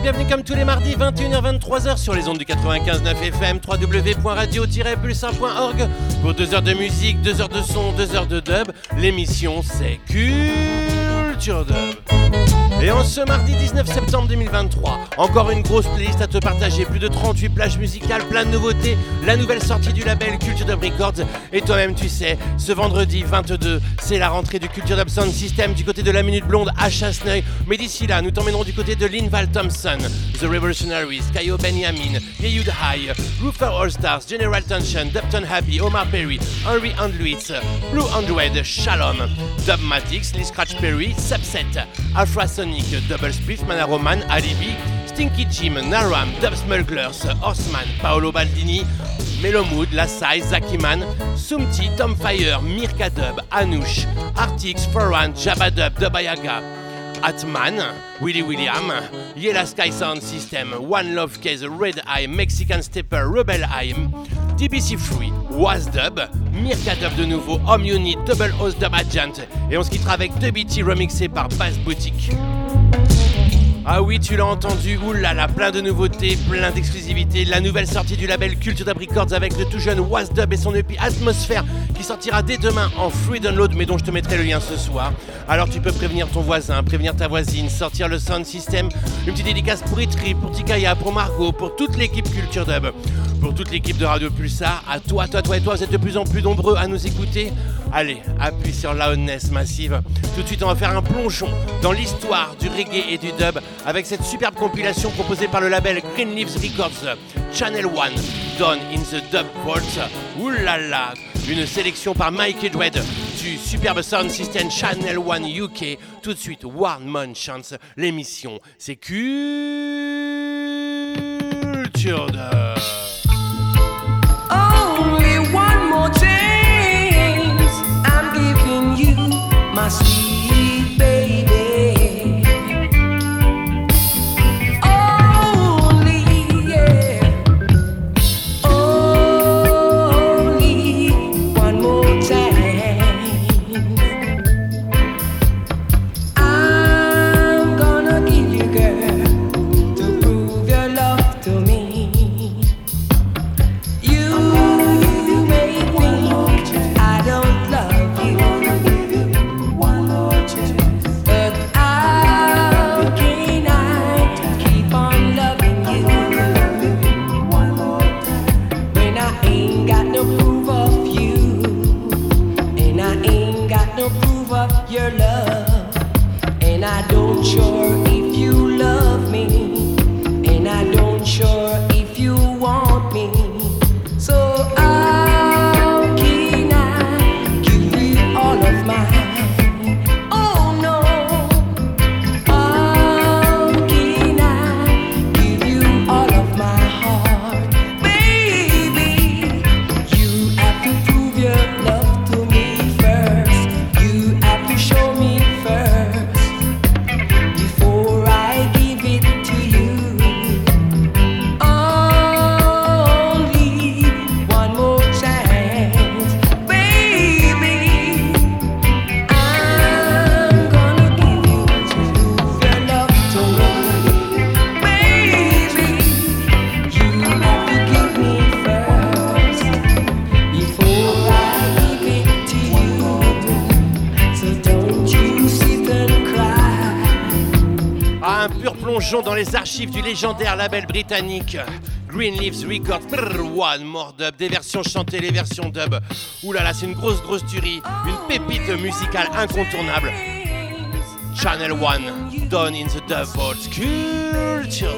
bienvenue comme tous les mardis 21h-23h sur les ondes du 95.9 FM www.radio-pulsar.org pour 2 heures de musique, 2 heures de son, 2 heures de dub. L'émission c'est Culture Dub. Et en ce mardi 19 septembre 2023, encore une grosse playlist à te partager, plus de 38 plages musicales, plein de nouveautés, la nouvelle sortie du label Culture Dub Records. Et toi-même, tu sais, ce vendredi 22, c'est la rentrée du Culture Dub Sound System du côté de la Minute Blonde à Chasseneuil. Mais d'ici là, nous t'emmènerons du côté de Linval Thompson, The Revolutionaries, Kayo Benjamin, Yeyud High, Ruther All Stars, General Tension, Dupton Happy, Omar Perry, Henry Andluitz, Blue Android, Shalom, Dubmatics, Lee Scratch Perry, Subset, Alpha Double Split, Manaroman, Alibi, Stinky Jim, Naram, Dub Smugglers, Horseman, Paolo Baldini, Melomood, Lasai, Zakiman, Sumti, Tom Fire, Mirka Dub, Anush, Artix, Foran, Jabba Dub, Dubayaga, Atman, Willy William, Yella Sky Sound System, One Love Case, Red Eye, Mexican Stepper, Rebel Eye, DBC Free, Was Dub, Mirka Dub de nouveau, Home Unit, Double House Dub Agent, et on se quittera avec 2BT remixé par Bass Boutique. Ah oui, tu l'as entendu, oulala, plein de nouveautés, plein d'exclusivités. La nouvelle sortie du label Culture Dub Records avec le tout jeune Was Dub et son EP Atmosphère qui sortira dès demain en free download, mais dont je te mettrai le lien ce soir. Alors tu peux prévenir ton voisin, prévenir ta voisine, sortir le sound system, une petite dédicace pour Itri, pour Tikaya, pour Margot, pour toute l'équipe Culture Dub, pour toute l'équipe de Radio Pulsar, à toi, toi, toi et toi, vous êtes de plus en plus nombreux à nous écouter. Allez, appuie sur la massive. Tout de suite, on va faire un plongeon dans l'histoire du reggae et du dub avec cette superbe compilation proposée par le label Green Leaves Records, Channel One, Done in the Dub Vault. Oulala, une sélection par Mike Edward du superbe sound system Channel One UK. Tout de suite, One Man Chance, l'émission, c'est Culture. Dans les archives du légendaire label britannique Green Leaves Records. Brrr, one more dub, des versions chantées, les versions dub. Là, c'est une grosse grosse tuerie, une pépite musicale incontournable. Channel One, Done in the Dub Vault, Culture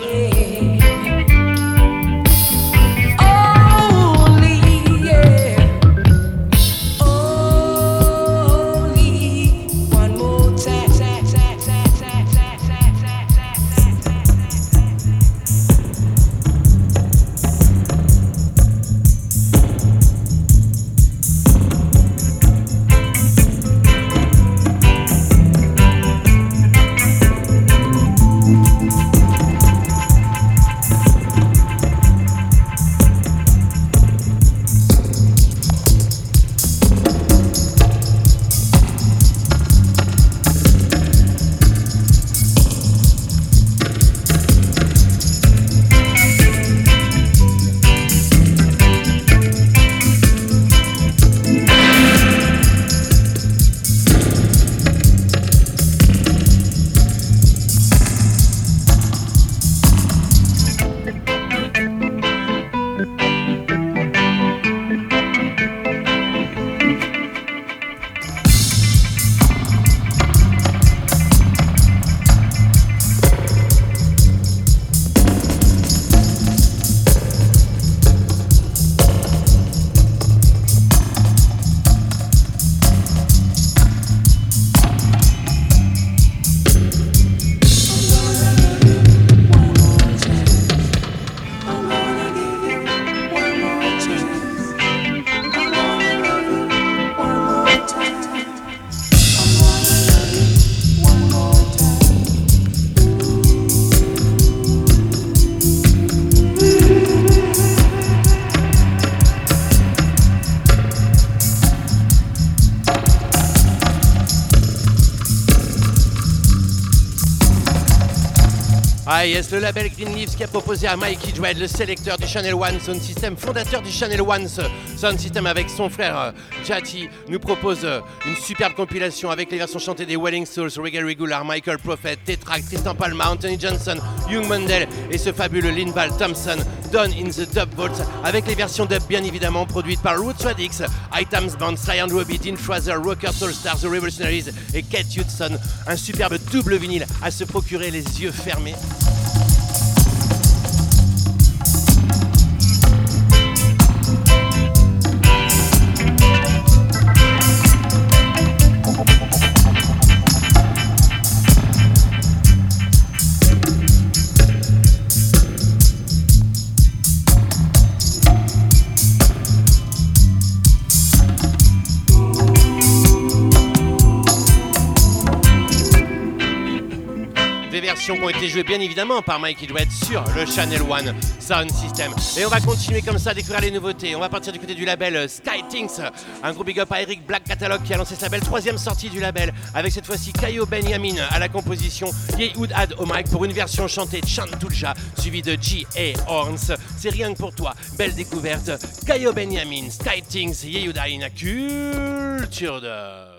Le label Green Leaves qui a proposé à Mikey Dread, le sélecteur du Channel One Sound System, fondateur du Channel One Sound System avec son frère euh, Jati, nous propose euh, une superbe compilation avec les versions chantées des Welling Souls, Regal Regular, Michael Prophet, Tetrax, Tristan Palma, Anthony Johnson, Young Mundell et ce fabuleux Linval Thompson, Done in the Dub Vault, avec les versions dub bien évidemment produites par Roots Radix, Items Band, and Robbie, Dean Fraser, Rocker Soul Stars, The Revolutionaries et Kate Hudson. Un superbe double vinyle à se procurer les yeux fermés. Jouées bien évidemment par Mikey Dwett sur le Channel One Sound System. Et on va continuer comme ça à découvrir les nouveautés. On va partir du côté du label euh, Sky Things, un gros big up à Eric Black Catalog qui a lancé sa belle troisième sortie du label avec cette fois-ci Kayo Benjamin à la composition, Yehoud Ad mic pour une version chantée de Chantulja suivie de G.A. Horns. C'est rien que pour toi, belle découverte. Kayo Benjamin, Sky Things, Yehoud Ad, culture de.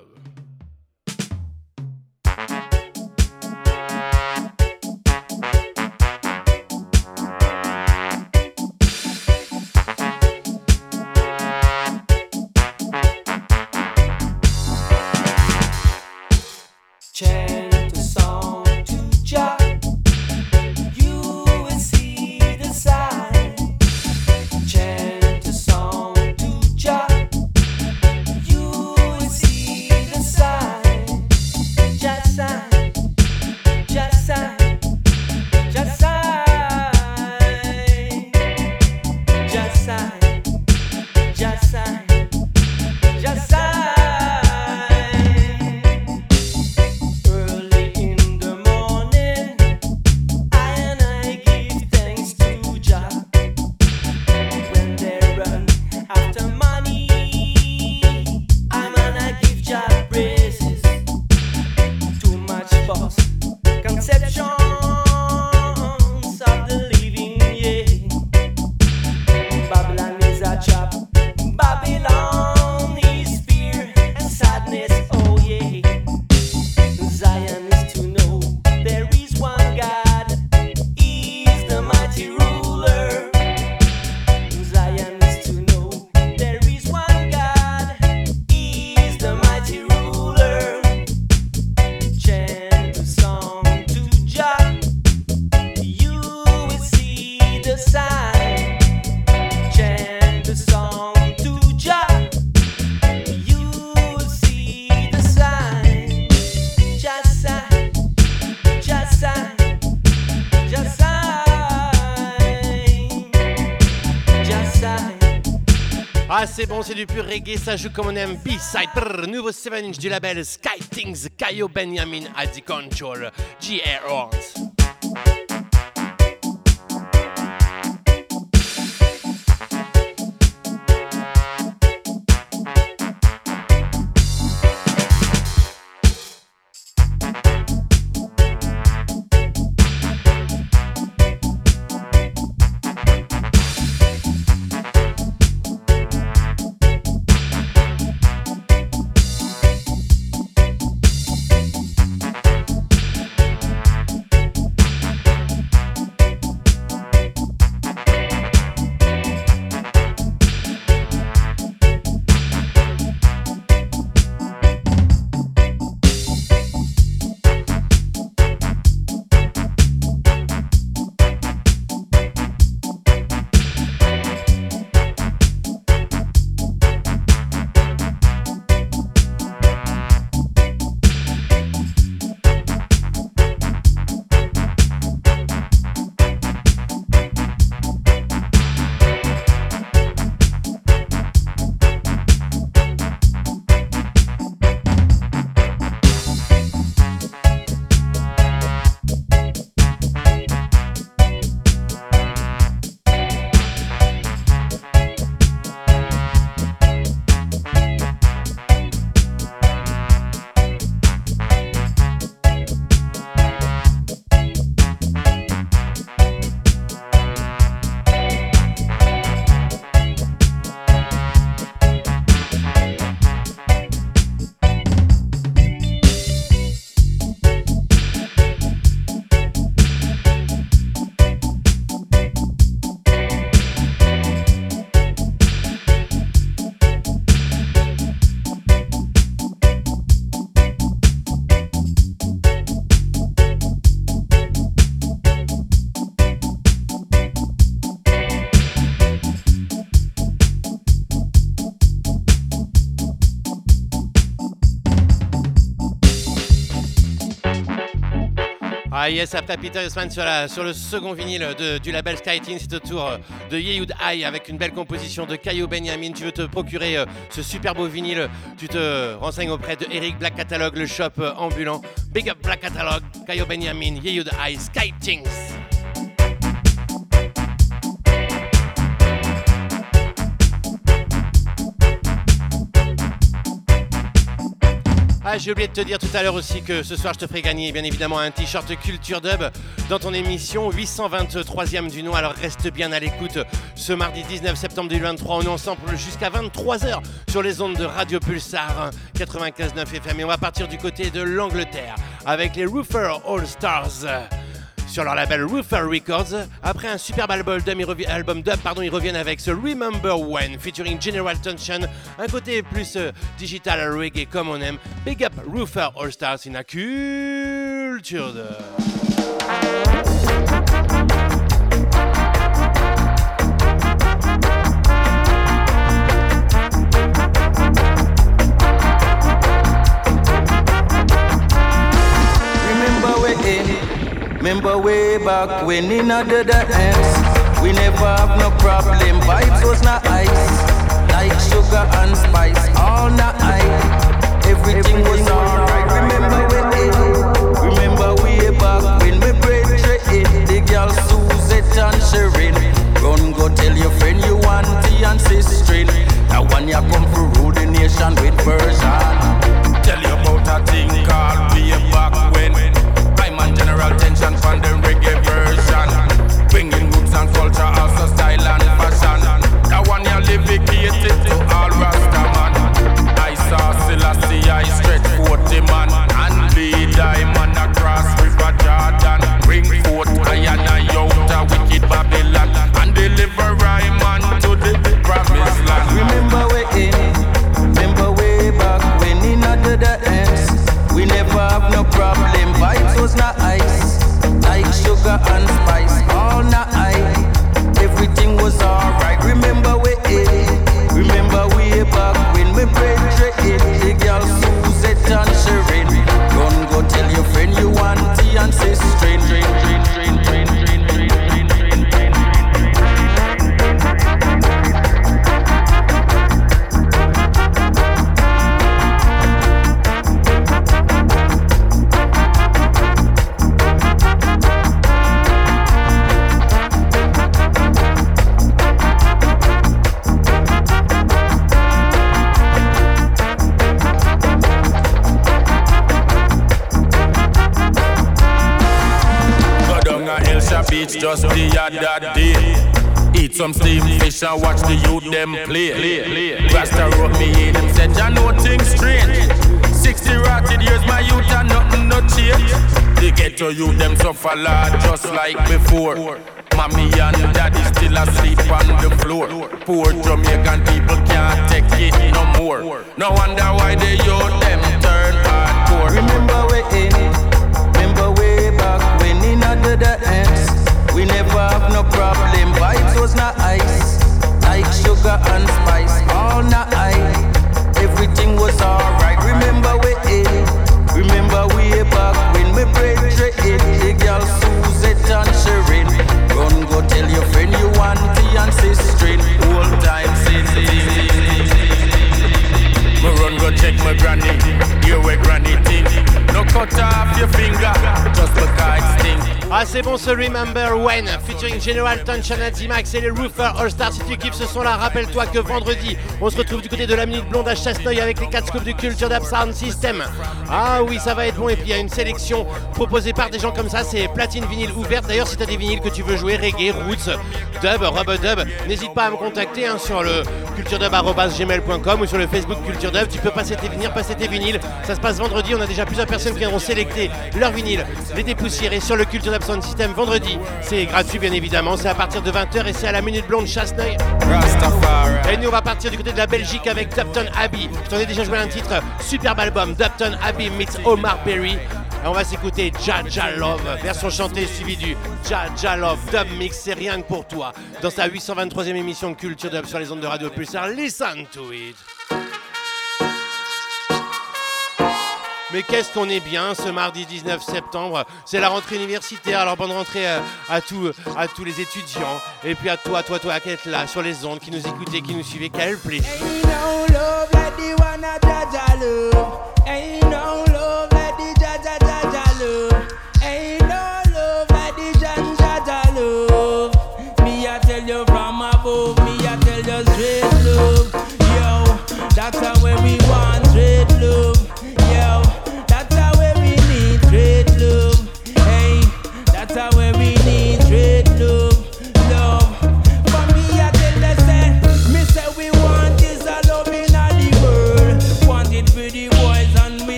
C'est du pur reggae, ça joue comme on aime. B-side, nouveau 7 inch du label Sky Things, Kayo Benjamin the control, GR Horns. Yes, après Peter sur, sur le second vinyle du label Skyteen, c'est au tour de Yehoud High avec une belle composition de Caillou Benjamin. Tu veux te procurer euh, ce super beau vinyle, tu te renseignes auprès de Eric Black Catalog, le shop euh, ambulant. Big up Black Catalog, Caillou Benjamin, Yehoud High, Skytings. Ah, j'ai oublié de te dire tout à l'heure aussi que ce soir je te ferai gagner bien évidemment un t-shirt Culture Dub dans ton émission 823e du nom. Alors reste bien à l'écoute ce mardi 19 septembre 2023. On est ensemble jusqu'à 23h sur les ondes de Radio Pulsar 95.9 FM et on va partir du côté de l'Angleterre avec les Roofer All Stars sur leur label Roofer Records. Après un superbe album dub, pardon, ils reviennent avec ce Remember When featuring General Tension, un côté plus euh, digital reggae comme on aime. Big up Roofer All Stars in a culture de... Remember way back when in the ends, we never have no problem. Vibes was not ice, like sugar and spice, all night. Everything was alright. Remember way, remember way back when we break it. The girl Suzette and Sherin. Run go tell your friend you want tea and sister. That one you come for rule the nation with version. Tell you about a thing called way back reggae sugar and spice. The other day. Eat some steamed fish and watch the youth them play. Rasta wrote me in and said, I know things strange. 60 rotted years, my youth and nothing no change. The ghetto youth them suffer lot just like before. Mommy and daddy still asleep on the floor. Poor Jamaican people can't take it no more. No wonder why the youth them turn hardcore. Remember we in Remember way back when in the ends We never have no problem. Vibes was not ice. Like sugar and spice. All night. Everything was alright. Remember we Remember way back when we break it. The girl Suzette and Sherin Run go tell your friend you want tea and sister Old time me run go check my granny, hear where granny think. No cut off your finger, just because it stink. Ah c'est bon ce Remember When featuring General Tension Max et les Roofer All Stars si tu kiffes ce son là rappelle-toi que vendredi on se retrouve du côté de la blonde à Chasseneuil avec les 4 scopes du Culture Dub Sound System. Ah oui ça va être bon. Et puis il y a une sélection proposée par des gens comme ça. C'est platine vinyle ouverte. D'ailleurs si t'as des vinyles que tu veux jouer reggae, roots, dub, rubber dub n'hésite pas à me contacter hein, sur le culturedub.gmail.com ou sur le Facebook Culture Dub. Tu peux passer tes vinyles, passer tes vinyles. Ça se passe vendredi. On a déjà plusieurs personnes qui viendront sélecter leurs vinyles les dépoussiérer sur le Culture Dub Sound System vendredi c'est gratuit bien évidemment c'est à partir de 20h et c'est à la minute blonde Chasseneuil et nous on va partir du côté de la Belgique avec Dupton Abbey. Je t'en ai déjà joué un titre, superbe album, Dupton Abbey meets Omar Berry. Et on va s'écouter Jaja Love, version chantée suivie du Jaja Love Dub Mix, c'est rien que pour toi. Dans sa 823e émission de Culture Dub sur les ondes de Radio Pulsar, listen to it. Mais qu'est-ce qu'on est bien ce mardi 19 septembre. C'est la rentrée universitaire. Alors bonne rentrée à, à, tous, les étudiants. Et puis à toi, toi, toi qui êtes là sur les ondes, qui nous écoutez, qui nous suivez. Quel plaisir.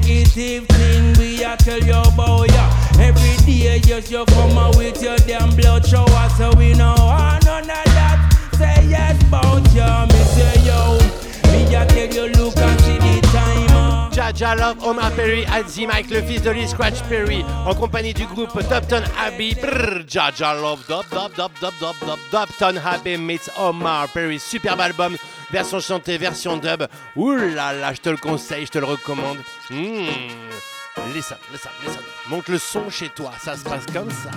Negative thing we I tell you about ya. Every day just you come out with your damn blood shower So we know want none of that. Say yes about ya Me say yo. Me I tell you look and see the Jaja Love, Omar Perry, Adzi Mike, le fils de Lee Scratch Perry, en compagnie du groupe Dopton Abbey. Brrr, Jaja Love, Dop, Dop, Dop, Dop, Dop, Dop, Dopton Abbey meets Omar Perry. Superbe album, version chantée, version dub. Là, je te le conseille, je te le recommande. Mmh. Listen, listen, listen. Monte le son chez toi, ça se passe comme ça.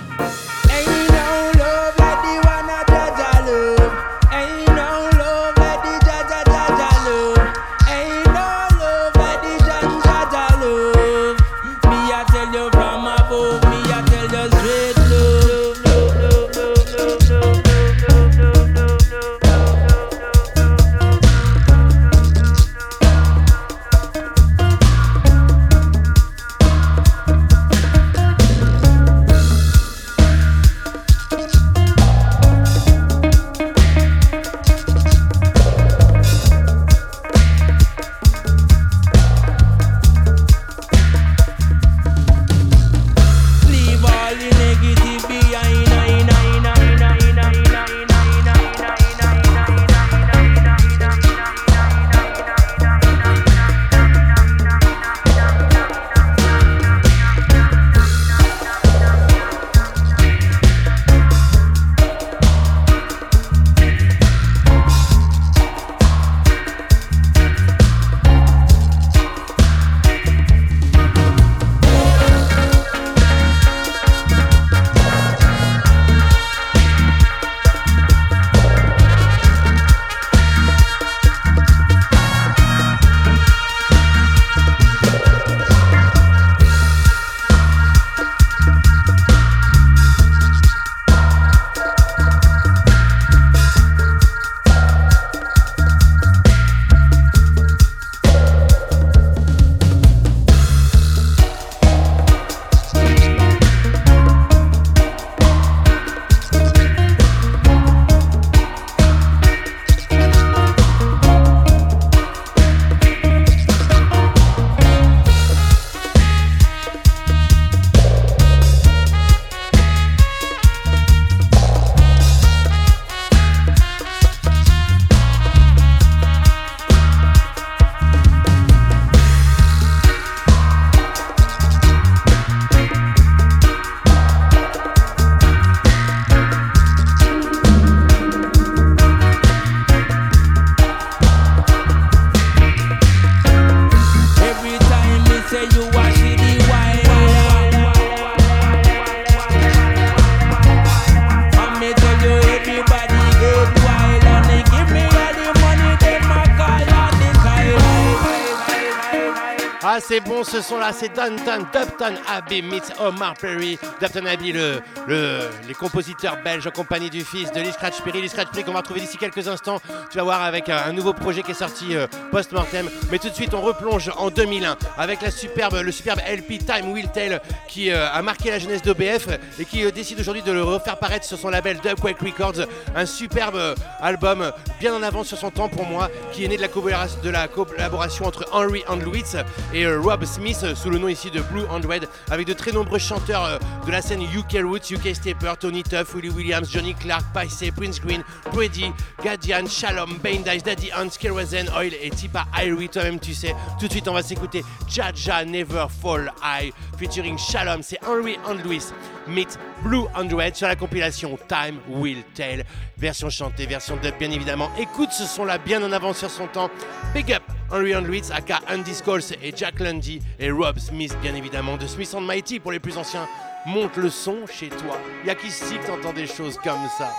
Ce son-là, c'est Downton, Dupton Abbey meets Omar Perry. Dupton Abbey, le, le, les compositeurs belges en compagnie du fils de Lee Scratch Perry. Lee Scratch Perry qu'on va retrouver d'ici quelques instants. Tu vas voir avec un, un nouveau projet qui est sorti euh, post-mortem. Mais tout de suite, on replonge en 2001 avec la superbe, le superbe LP Time Will Tell qui euh, a marqué la jeunesse d'OBF et qui euh, décide aujourd'hui de le refaire paraître sur son label Dubquake Records. Un superbe euh, album bien en avance sur son temps pour moi qui est né de la, collaboration- entre Henry Andlewitz et euh, Rob Smith euh, sous le nom ici de Blue Android avec de très nombreux chanteurs euh, de la scène UK Roots, UK Stepper, Tony Tuff, Willie Williams, Johnny Clark, Pacey, Prince Green, Brady, Gadian, Shalom, Bane Dice, Daddy Hans, Kerosene Oil et Tipa Irie, toi-même tu sais. Tout de suite on va s'écouter Jaja Never Fall High featuring Shalom, c'est Henry Andlewis meet Blue Android sur la compilation Time Will Tell. Version chantée, version dub bien évidemment. Écoute ce son là bien en avance sur son temps. Big up Henry Andlewis, aka Andy Scholes et Jack Lundy et Rob Smith bien évidemment de Smith and Mighty pour les plus anciens. Monte le son chez toi. Y a qu'ici que t'entends des choses comme ça.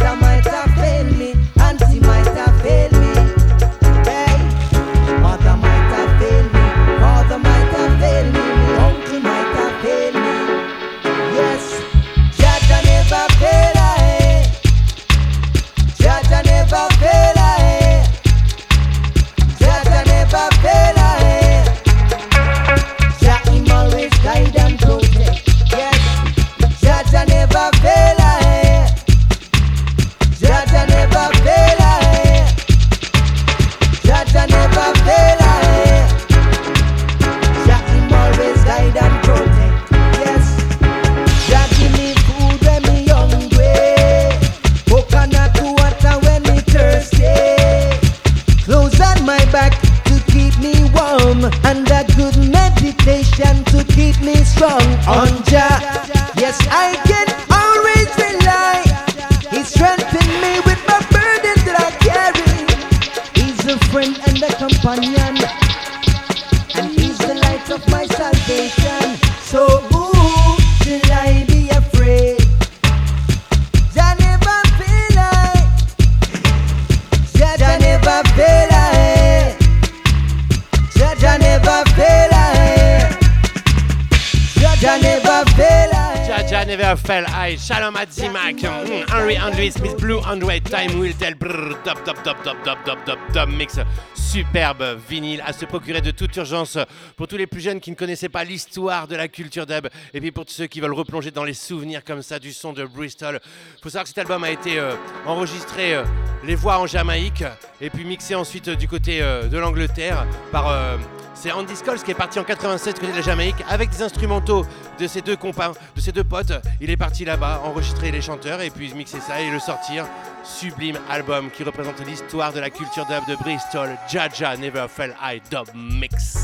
pra mais. Shalom Adzimak, mm, Henry Andrew Smith, Blue Android, Time Will Tell, brrr, dub, dub, dub, dub, dub, dub, dub, dub mix. Superbe vinyle à se procurer de toute urgence pour tous les plus jeunes qui ne connaissaient pas l'histoire de la culture dub et puis pour tous ceux qui veulent replonger dans les souvenirs comme ça du son de Bristol. Faut savoir que cet album a été euh, enregistré euh, les voix en Jamaïque et puis mixé ensuite euh, du côté de l'Angleterre par c'est Andy Scholes qui est parti en 87 côté de la Jamaïque avec des instrumentaux de ses deux compagnes, de ses deux potes. Il est parti là-bas enregistrer les chanteurs et puis mixer ça et le sortir Sublime album qui représente l'histoire de la culture dub de Bristol. Jaja Never Fell High Dub Mix.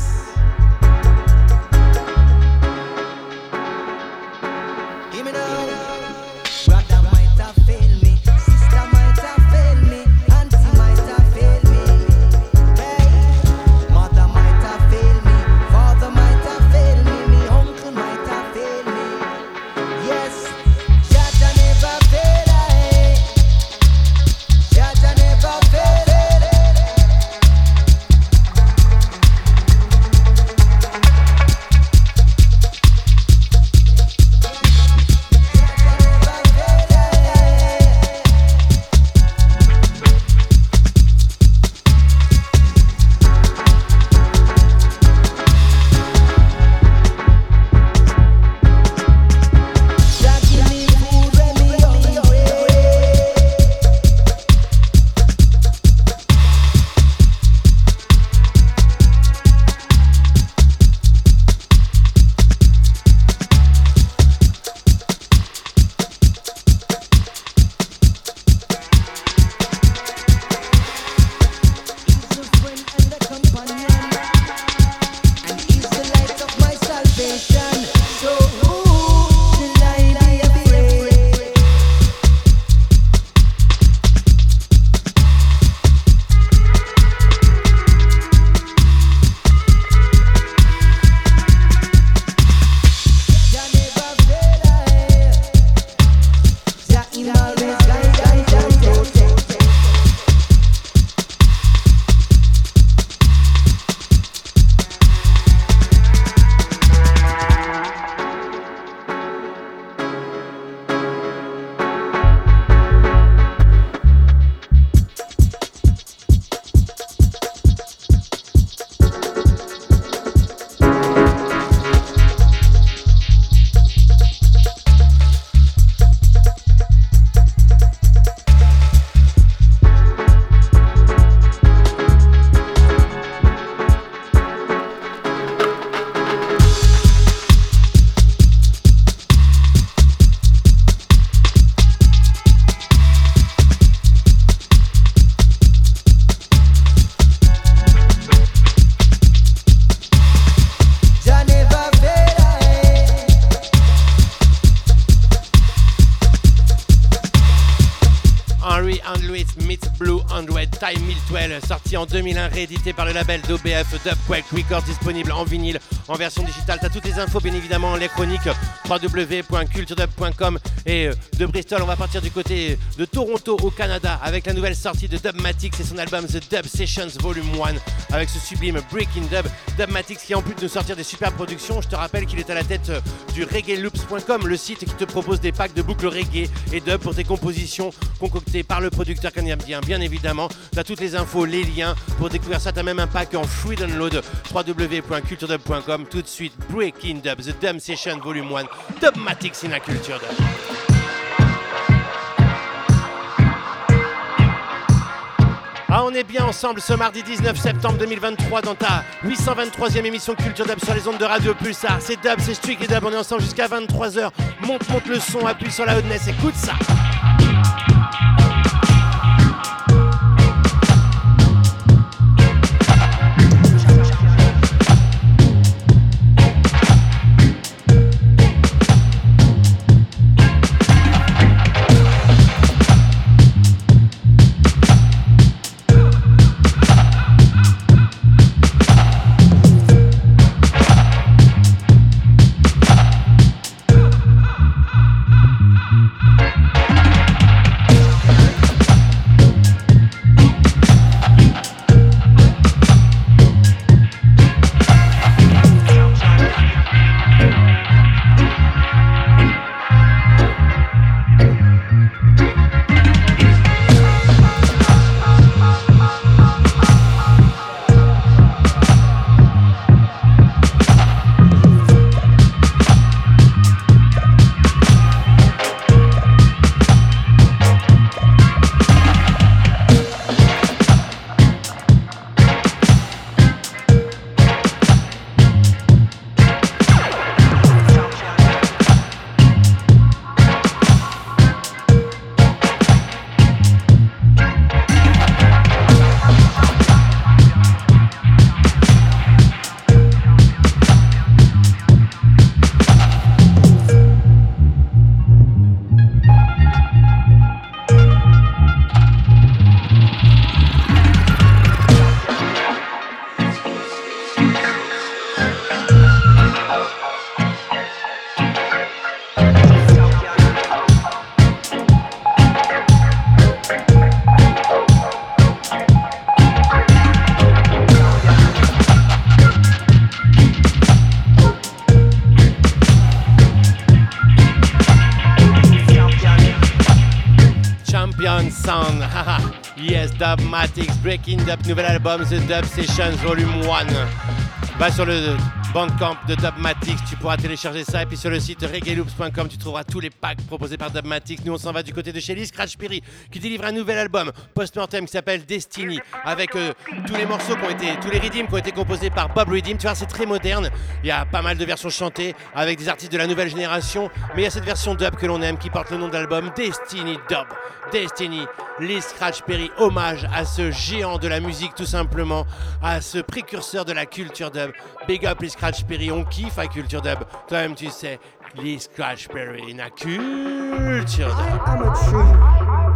Dubquake Records, disponible en vinyle, en version digitale. T'as toutes les infos, bien évidemment, les chroniques www.culturedub.com euh, de Bristol. On va partir du côté de Toronto au Canada avec la nouvelle sortie de Dubmatix et son album The Dub Sessions Volume 1 avec ce sublime Breaking Dub. Dubmatix qui en plus de nous sortir des super productions, je te rappelle qu'il est à la tête euh, du reggaeloops.com, le site qui te propose des packs de boucles reggae et dub pour tes compositions concoctées par le producteur canadien, bien évidemment. Tu as toutes les infos, les liens pour découvrir ça. Tu as même un pack en free download www.culturedub.com. Tout de suite, Breaking Dub, The Dub Session Volume 1, Dubmatix in a Culture Dub. Ah, on est bien ensemble ce mardi 19 septembre 2023 dans ta 823e émission Culture Dub sur les ondes de Radio Pulsar. C'est Dub, c'est Strict et Dub, on est ensemble jusqu'à 23h. Monte, monte le son, appuie sur la hotness, écoute ça. Breaking Dub, nouvel album, The Dub Sessions Volume 1. Va sur le Bandcamp de Dubmatix, tu pourras télécharger ça. Et puis sur le site reggaeloops.com, tu trouveras tous les packs proposés par Dubmatix. Nous, on s'en va du côté de chez Lee Scratch Perry, qui délivre un nouvel album post-mortem qui s'appelle Destiny, avec euh, tous les morceaux qui ont été, tous les redeems qui ont été composés par Bob Redeem. Tu vois, c'est très moderne. Il y a pas mal de versions chantées avec des artistes de la nouvelle génération. Mais il y a cette version dub que l'on aime qui porte le nom d'album Destiny Dub. Destiny, Lee Scratch Perry, hommage à ce géant de la musique tout simplement, à ce précurseur de la culture dub. Big up Lee Scratch Perry, on kiffe à culture dub. Toi-même tu sais, Lee Scratch Perry, la culture dub.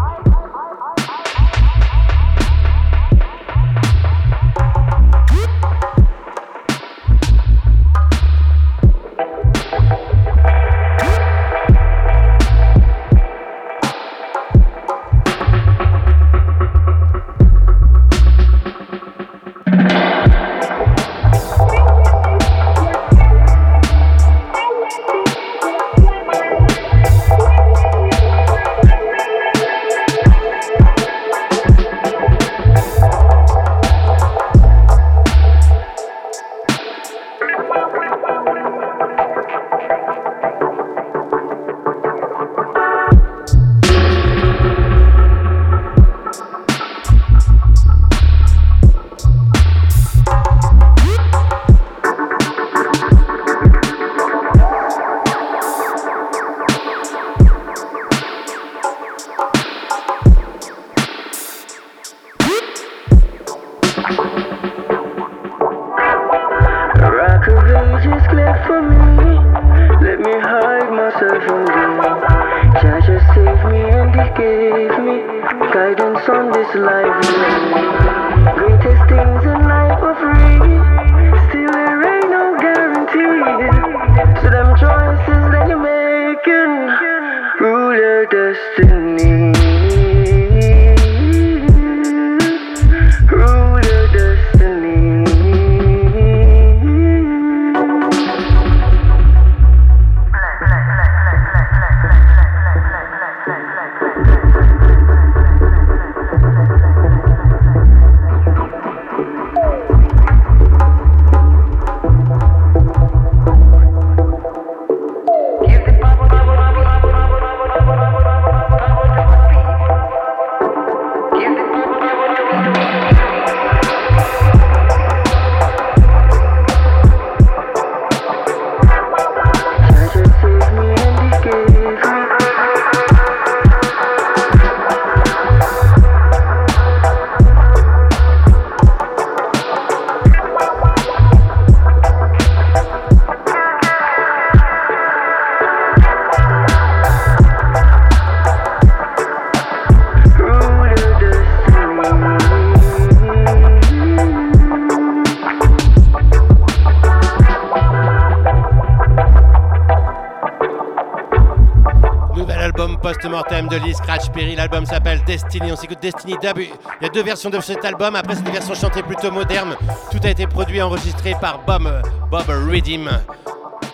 De Lee Scratch Perry. L'album s'appelle Destiny. On s'écoute Destiny Dub. Il y a deux versions de cet album. Après, c'est des versions chantées plutôt modernes. Tout a été produit et enregistré par Bob, Bob Redim.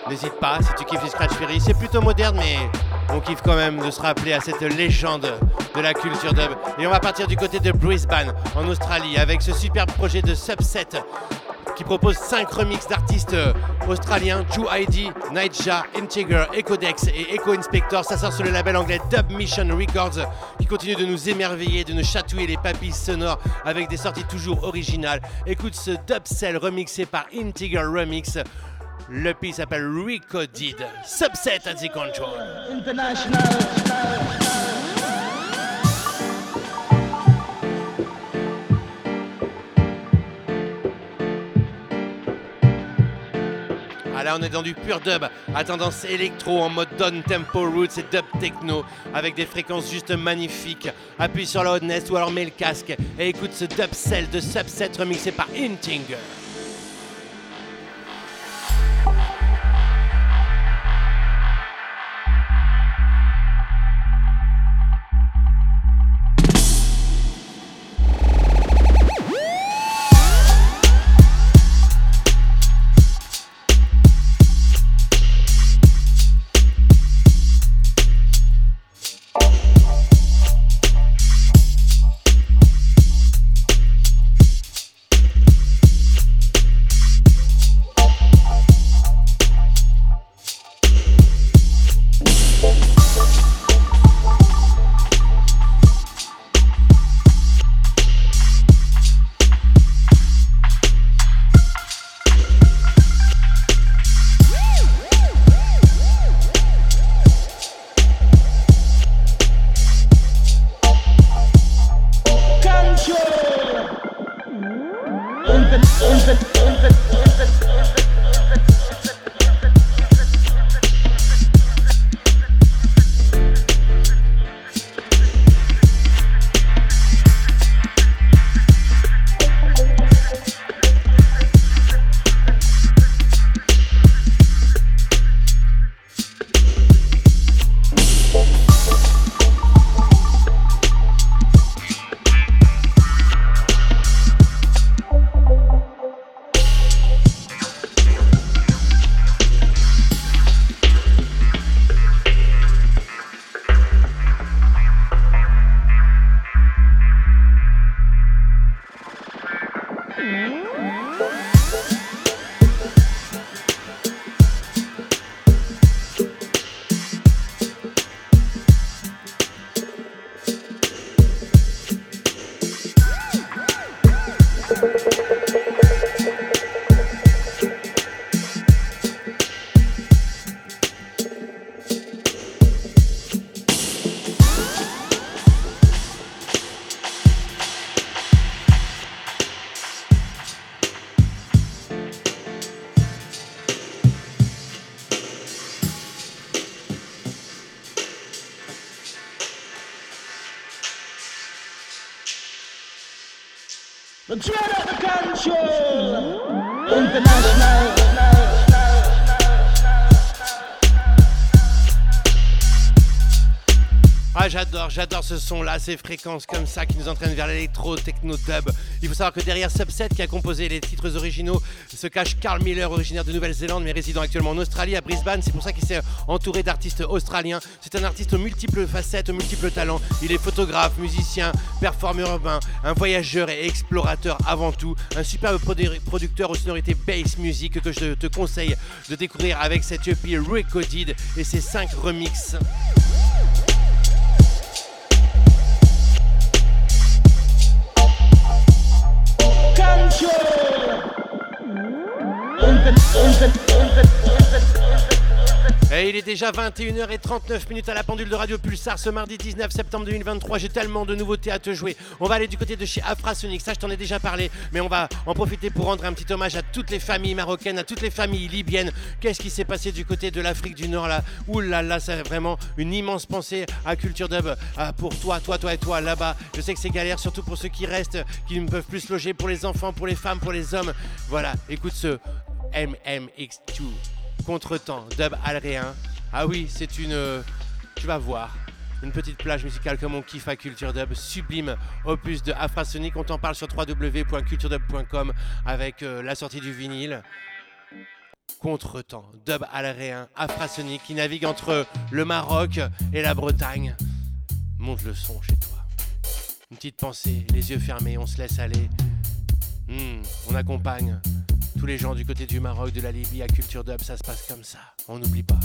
N'hésite pas si tu kiffes Lee Scratch Perry. C'est plutôt moderne, mais on kiffe quand même de se rappeler à cette légende de la culture dub. Et on va partir du côté de Brisbane, en Australie, avec ce superbe projet de Subset qui propose 5 remixes d'artistes australiens, Ju ID, Nightja, Integer, Ecodex et Echo Inspector. Ça sort sur le label anglais Dub Mission Records qui continue de nous émerveiller, de nous chatouiller les papilles sonores avec des sorties toujours originales. Écoute ce Dub Cell remixé par Integer Remix. Le pays s'appelle Recoded. Subset at the control. Là on est dans du pur dub à tendance électro en mode down tempo roots et dub techno avec des fréquences juste magnifiques. Appuie sur la hotness ou alors mets le casque et écoute ce dub cell de subset remixé par Intinger. J'adore, j'adore ce son-là, ces fréquences comme ça qui nous entraînent vers l'électro, techno, dub. Il faut savoir que derrière Subset, qui a composé les titres originaux, se cache Carl Miller, originaire de Nouvelle-Zélande, mais résidant actuellement en Australie, à Brisbane. C'est pour ça qu'il s'est entouré d'artistes australiens. C'est un artiste aux multiples facettes, aux multiples talents. Il est photographe, musicien, performeur urbain, un voyageur et explorateur avant tout. Un superbe produ- producteur aux sonorités bass music que je te conseille de découvrir avec cette EP Recoded et ses 5 remixes. Show! open open unser, Et il est déjà 21h39 minutes à la pendule de Radio Pulsar ce mardi 19 septembre 2023. J'ai tellement de nouveautés à te jouer. On va aller du côté de chez Afrasonic, ça je t'en ai déjà parlé, mais on va en profiter pour rendre un petit hommage à toutes les familles marocaines, à toutes les familles libyennes. Qu'est-ce qui s'est passé du côté de l'Afrique du Nord là? Ouh là là, c'est vraiment une immense pensée à Culture Dub pour toi, toi, toi et toi là-bas. Je sais que c'est galère, surtout pour ceux qui restent, qui ne peuvent plus se loger, pour les enfants, pour les femmes, pour les hommes. Voilà, écoute ce MMX2. Contretemps, dub alréen. Ah oui, c'est une. euh, tu vas voir. Une petite plage musicale comme on kiffe à Culture Dub, sublime opus de Afrasonic. On t'en parle sur www.culturedub.com avec euh, la sortie du vinyle. Contretemps, dub alréen, Afrasonic qui navigue entre le Maroc et la Bretagne. Monte le son chez toi. Une petite pensée, les yeux fermés, on se laisse aller. Hmm, on accompagne tous les gens du côté du Maroc, de la Libye à Culture Dub, ça se passe comme ça. On n'oublie pas.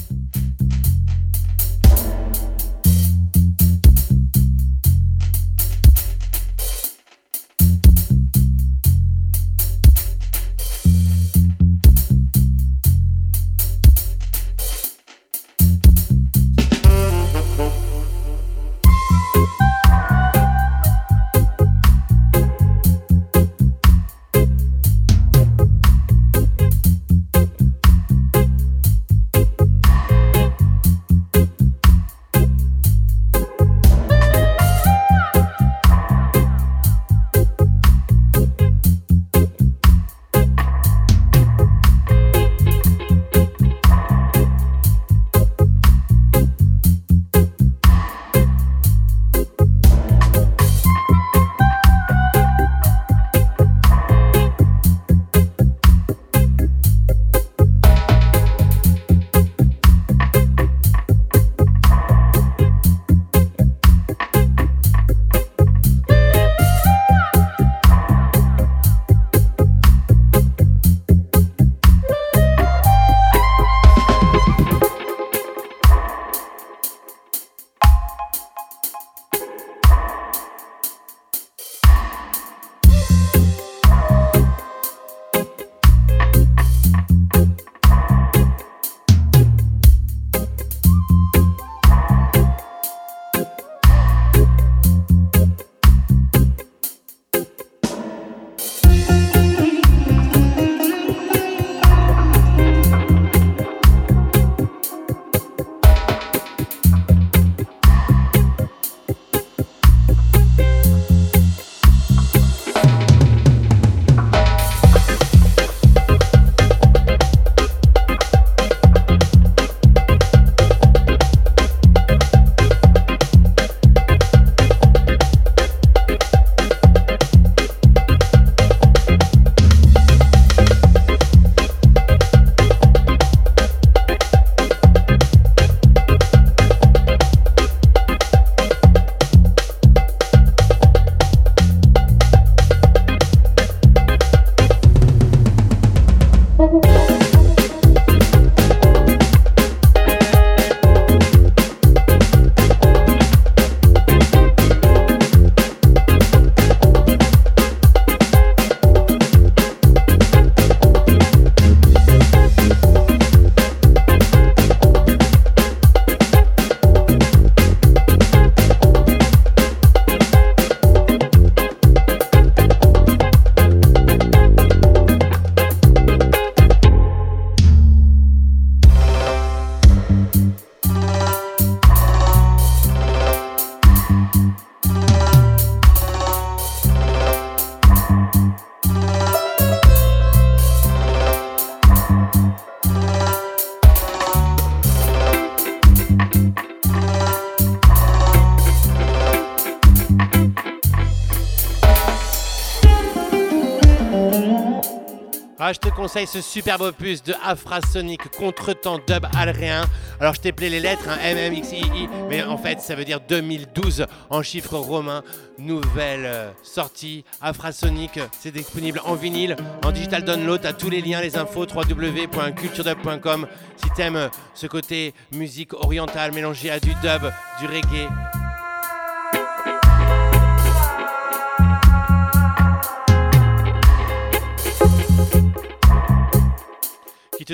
Conseille ce superbe opus de Afrasonic contre-temps dub alréen. Alors, je t'ai plaît les lettres, hein, MMXII, mais en fait, ça veut dire 2012 en chiffres romains. Nouvelle euh, sortie Afrasonic, c'est disponible en vinyle, en digital download. à tous les liens, les infos www.culturedub.com. Si t'aimes euh, ce côté musique orientale mélangée à du dub, du reggae,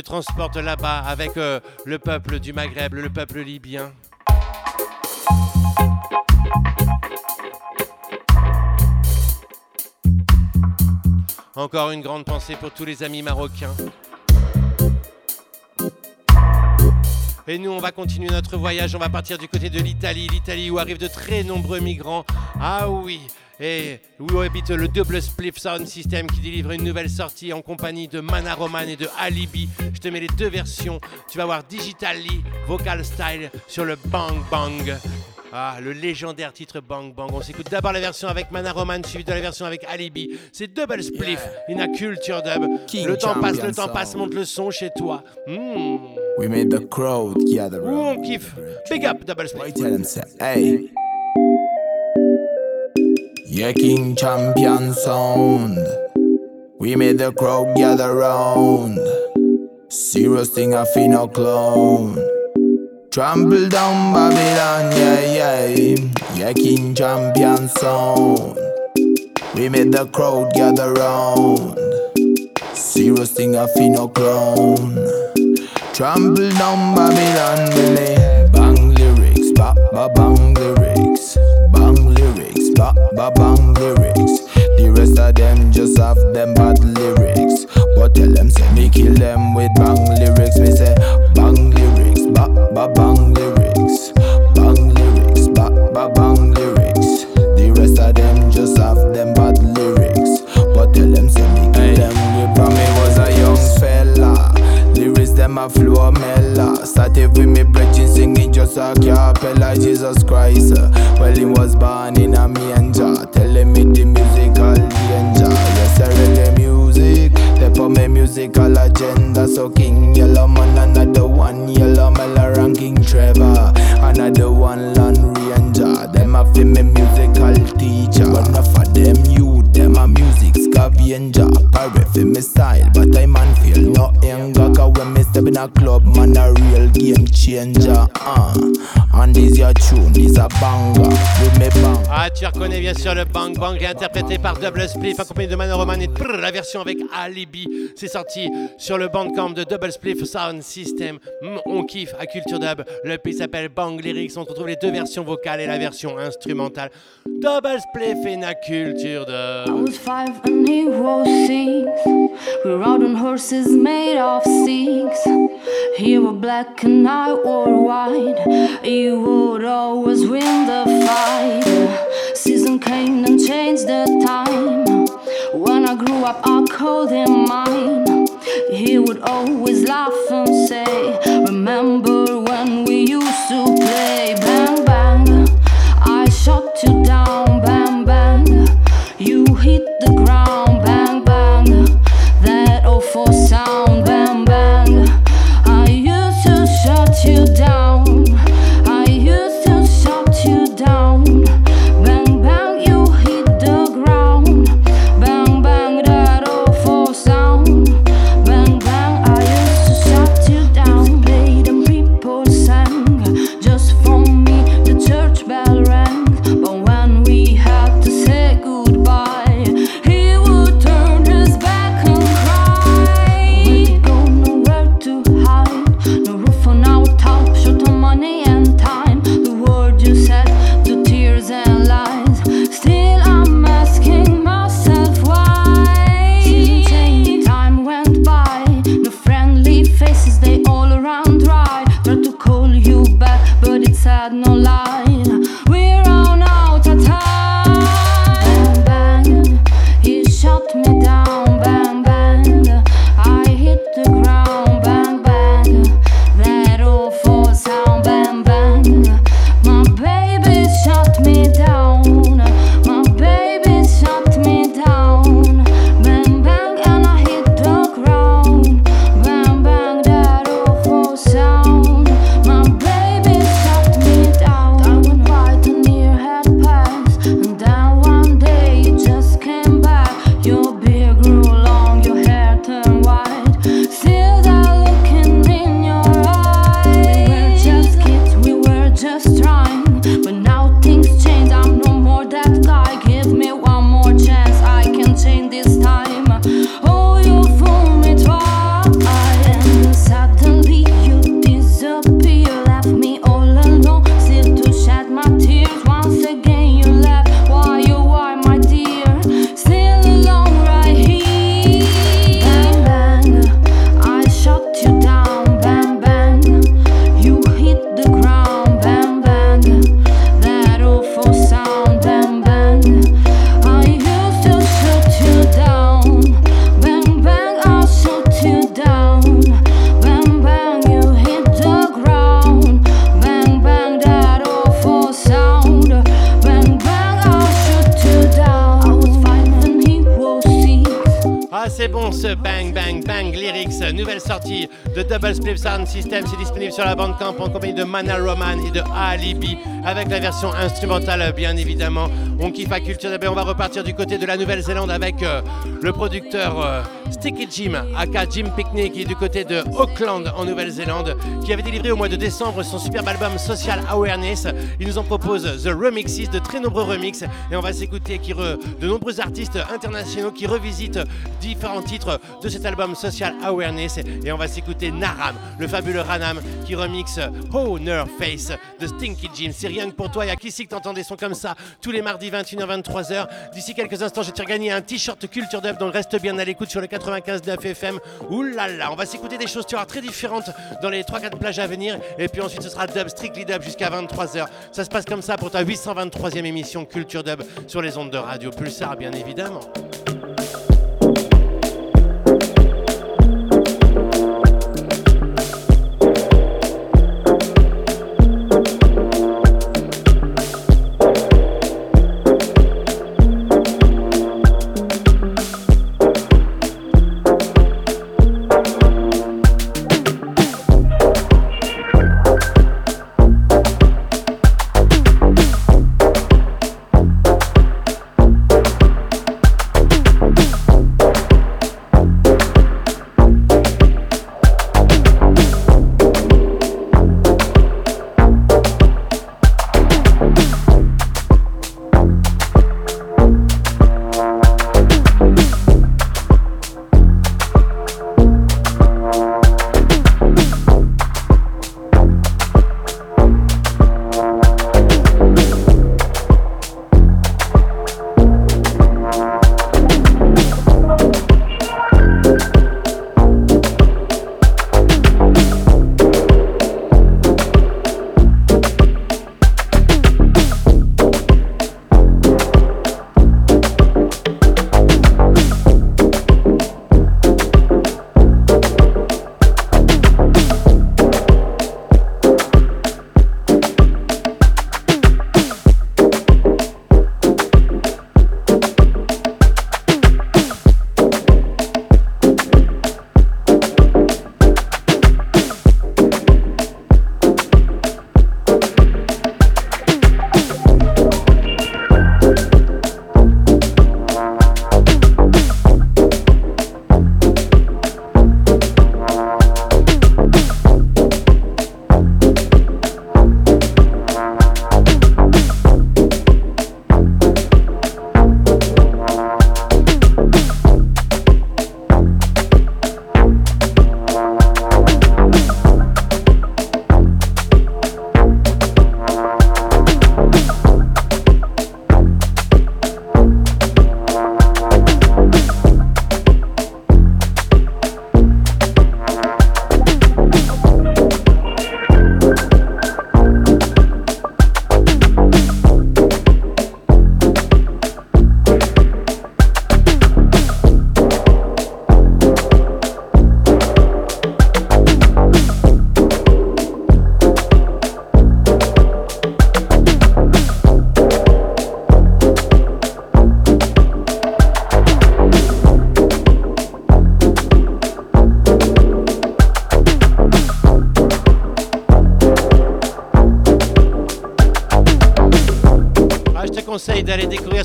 te transporte là-bas avec euh, le peuple du Maghreb, le peuple libyen. Encore une grande pensée pour tous les amis marocains. Et nous, on va continuer notre voyage. On va partir du côté de l'Italie. L'Italie où arrivent de très nombreux migrants. Ah oui, et où habite le double spliff sound system qui délivre une nouvelle sortie en compagnie de Mana Roman et de Alibi. Je te mets les deux versions. Tu vas voir Digitally Vocal Style sur le Bang Bang. Ah, le légendaire titre Bang Bang. On s'écoute d'abord la version avec Mana Roman, suivi de la version avec Alibi. C'est double spliff, in a culture dub. le temps passe, le temps passe, monte le son chez toi. Hmm. We made the crowd gather. Ouh, on kiffe. Big up, double spliff. Hey. Yeah, King Champion sound. We made the crowd gather round. Serious thing, I feel no clown. Trample down Babylon, yeah, yeah. Yeah, King Champion sound. We made the crowd gather round. Serious thing, I feel no clown. Trample down Babylon. Bang lyrics, ba ba bang lyrics. Ba ba bang lyrics. The rest of them just have them bad lyrics. But tell them, say me kill them with bang lyrics. Me say bang lyrics, ba ba bang A flow mela. Started with me bridging singing just a cappella. Jesus Christ. uh, Well, he was born in a manger. Telling me the musical danger. Yes, I reggae musical agenda. So King Yellow Man, another one. Yellow Mela ranking Trevor. Another one, Land Ranger. Them a fi me musical teacher. But enough of them youth, them a music scavenger. Pirate fi me style, but I man feel no anger. Cause when me step in a club, man a real game changer. Uh. And this your tune, this a banger. Bang. Ah, tu reconnais bien sûr le Bang Bang, interprété par Double Spliff, accompagné de Mano Roman et prrr, la version avec Alibi. C'est sorti sur le bandcamp de Double Spliff Sound System. Mm, on kiffe à Culture Dub. Le pays s'appelle Bang Lyrics. On retrouve les deux versions vocales et la version instrumentale. Double Spliff et na Culture I Dub. was five and he was six. We rode on horses made of sticks. He wore black and I wore white. He would always win the fight. Season came and changed the time. When I grew up, I called him mine. He would always laugh and say, Remember when we used to play sur la bande camp en compagnie de Mana Roman et de Alibi avec la version instrumentale, bien évidemment. On kiffe à Culture et on va repartir du côté de la Nouvelle-Zélande avec euh, le producteur euh, Sticky Jim, aka Jim Picnic, qui est du côté de Auckland en Nouvelle-Zélande, qui avait délivré au mois de décembre son superbe album Social Awareness. Il nous en propose The Remixes, de très nombreux remixes, et on va s'écouter de nombreux artistes internationaux qui revisitent différents titres de cet album Social Awareness, et on va s'écouter Naram, le fabuleux Ranam, qui remixe Nerve Face de Stinky Jim. C'est rien que pour toi, y a qui si que t'entends des sons comme ça tous les mardis 21h 23h. D'ici quelques instants, je vais te un t-shirt Culture Dub, donc reste bien à l'écoute sur le 95.9 FM. Ouh là là, on va s'écouter des choses tu vois, très différentes dans les 3-4 plages à venir, et puis ensuite ce sera Dub, Strictly Dub jusqu'à 23h. Ça se passe comme ça pour ta 823e émission Culture Dub sur les ondes de Radio Pulsar, bien évidemment.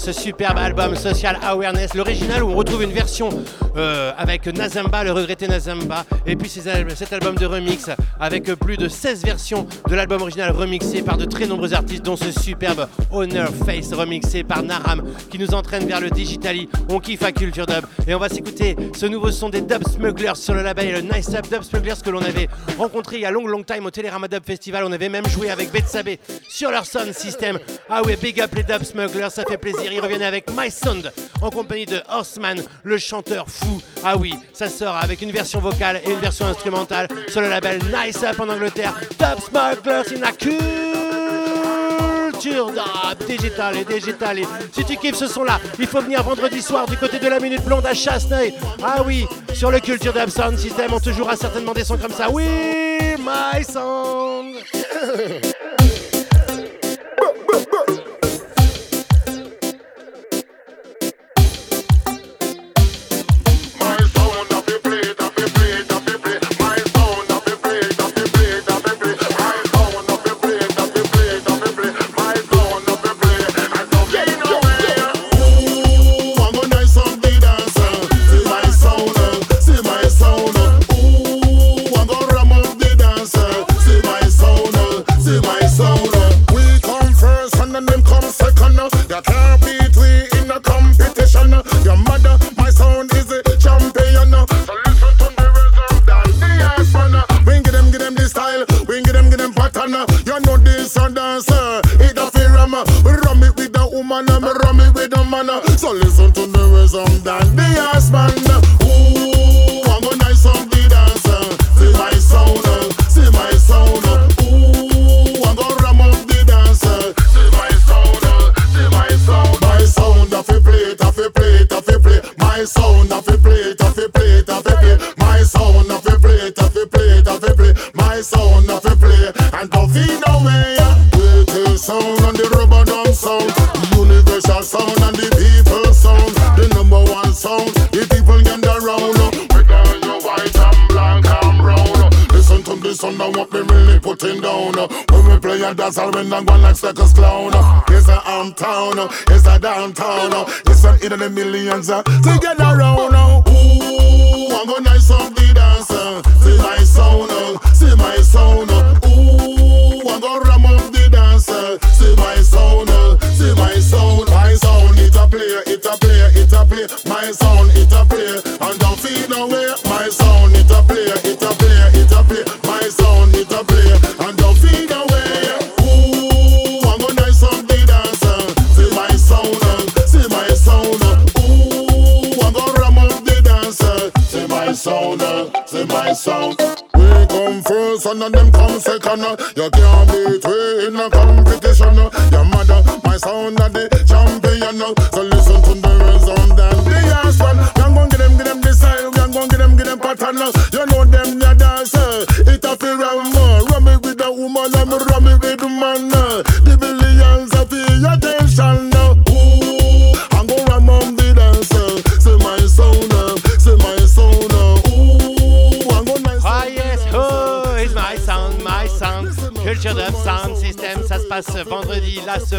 Ce superbe album Social Awareness, l'original où on retrouve une version euh, avec Nazamba, le regretté Nazamba, et puis cet album de remix avec plus de 16 versions de l'album original remixé par de très nombreux artistes, dont ce superbe Honor Face remixé par Naram qui nous entraîne vers le Digitali. On kiffe à Culture Dub et on va s'écouter ce nouveau son des Dub Smugglers sur le label Nice Up Dub Smugglers que l'on avait rencontré il y a long long time au Télérama Dub Festival. On avait même joué avec Betsabe sur leur sound system. Ah ouais, big up les Dub Smugglers, ça fait plaisir. Ils reviennent avec My Sound en compagnie de Horseman, le chanteur fou. Ah oui, ça sort avec une version vocale et une version instrumentale sur le label Nice Up en Angleterre. Dub Smugglers in la culture dub, digital et digital. Si tu kiffes ce son-là, il faut venir vendredi soir du côté de la Minute Blonde à Chasseneuil. Ah oui, sur le Culture Dub Sound System, on te jouera certainement des sons comme ça. Oui, my sound.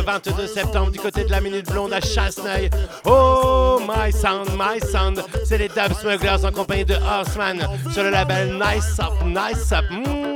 22 septembre, du côté de la Minute Blonde à Chasseneuil. Oh, my sound, my sound. C'est les Dub Smugglers en compagnie de Horseman sur le label Nice Up, Nice Up. Mm.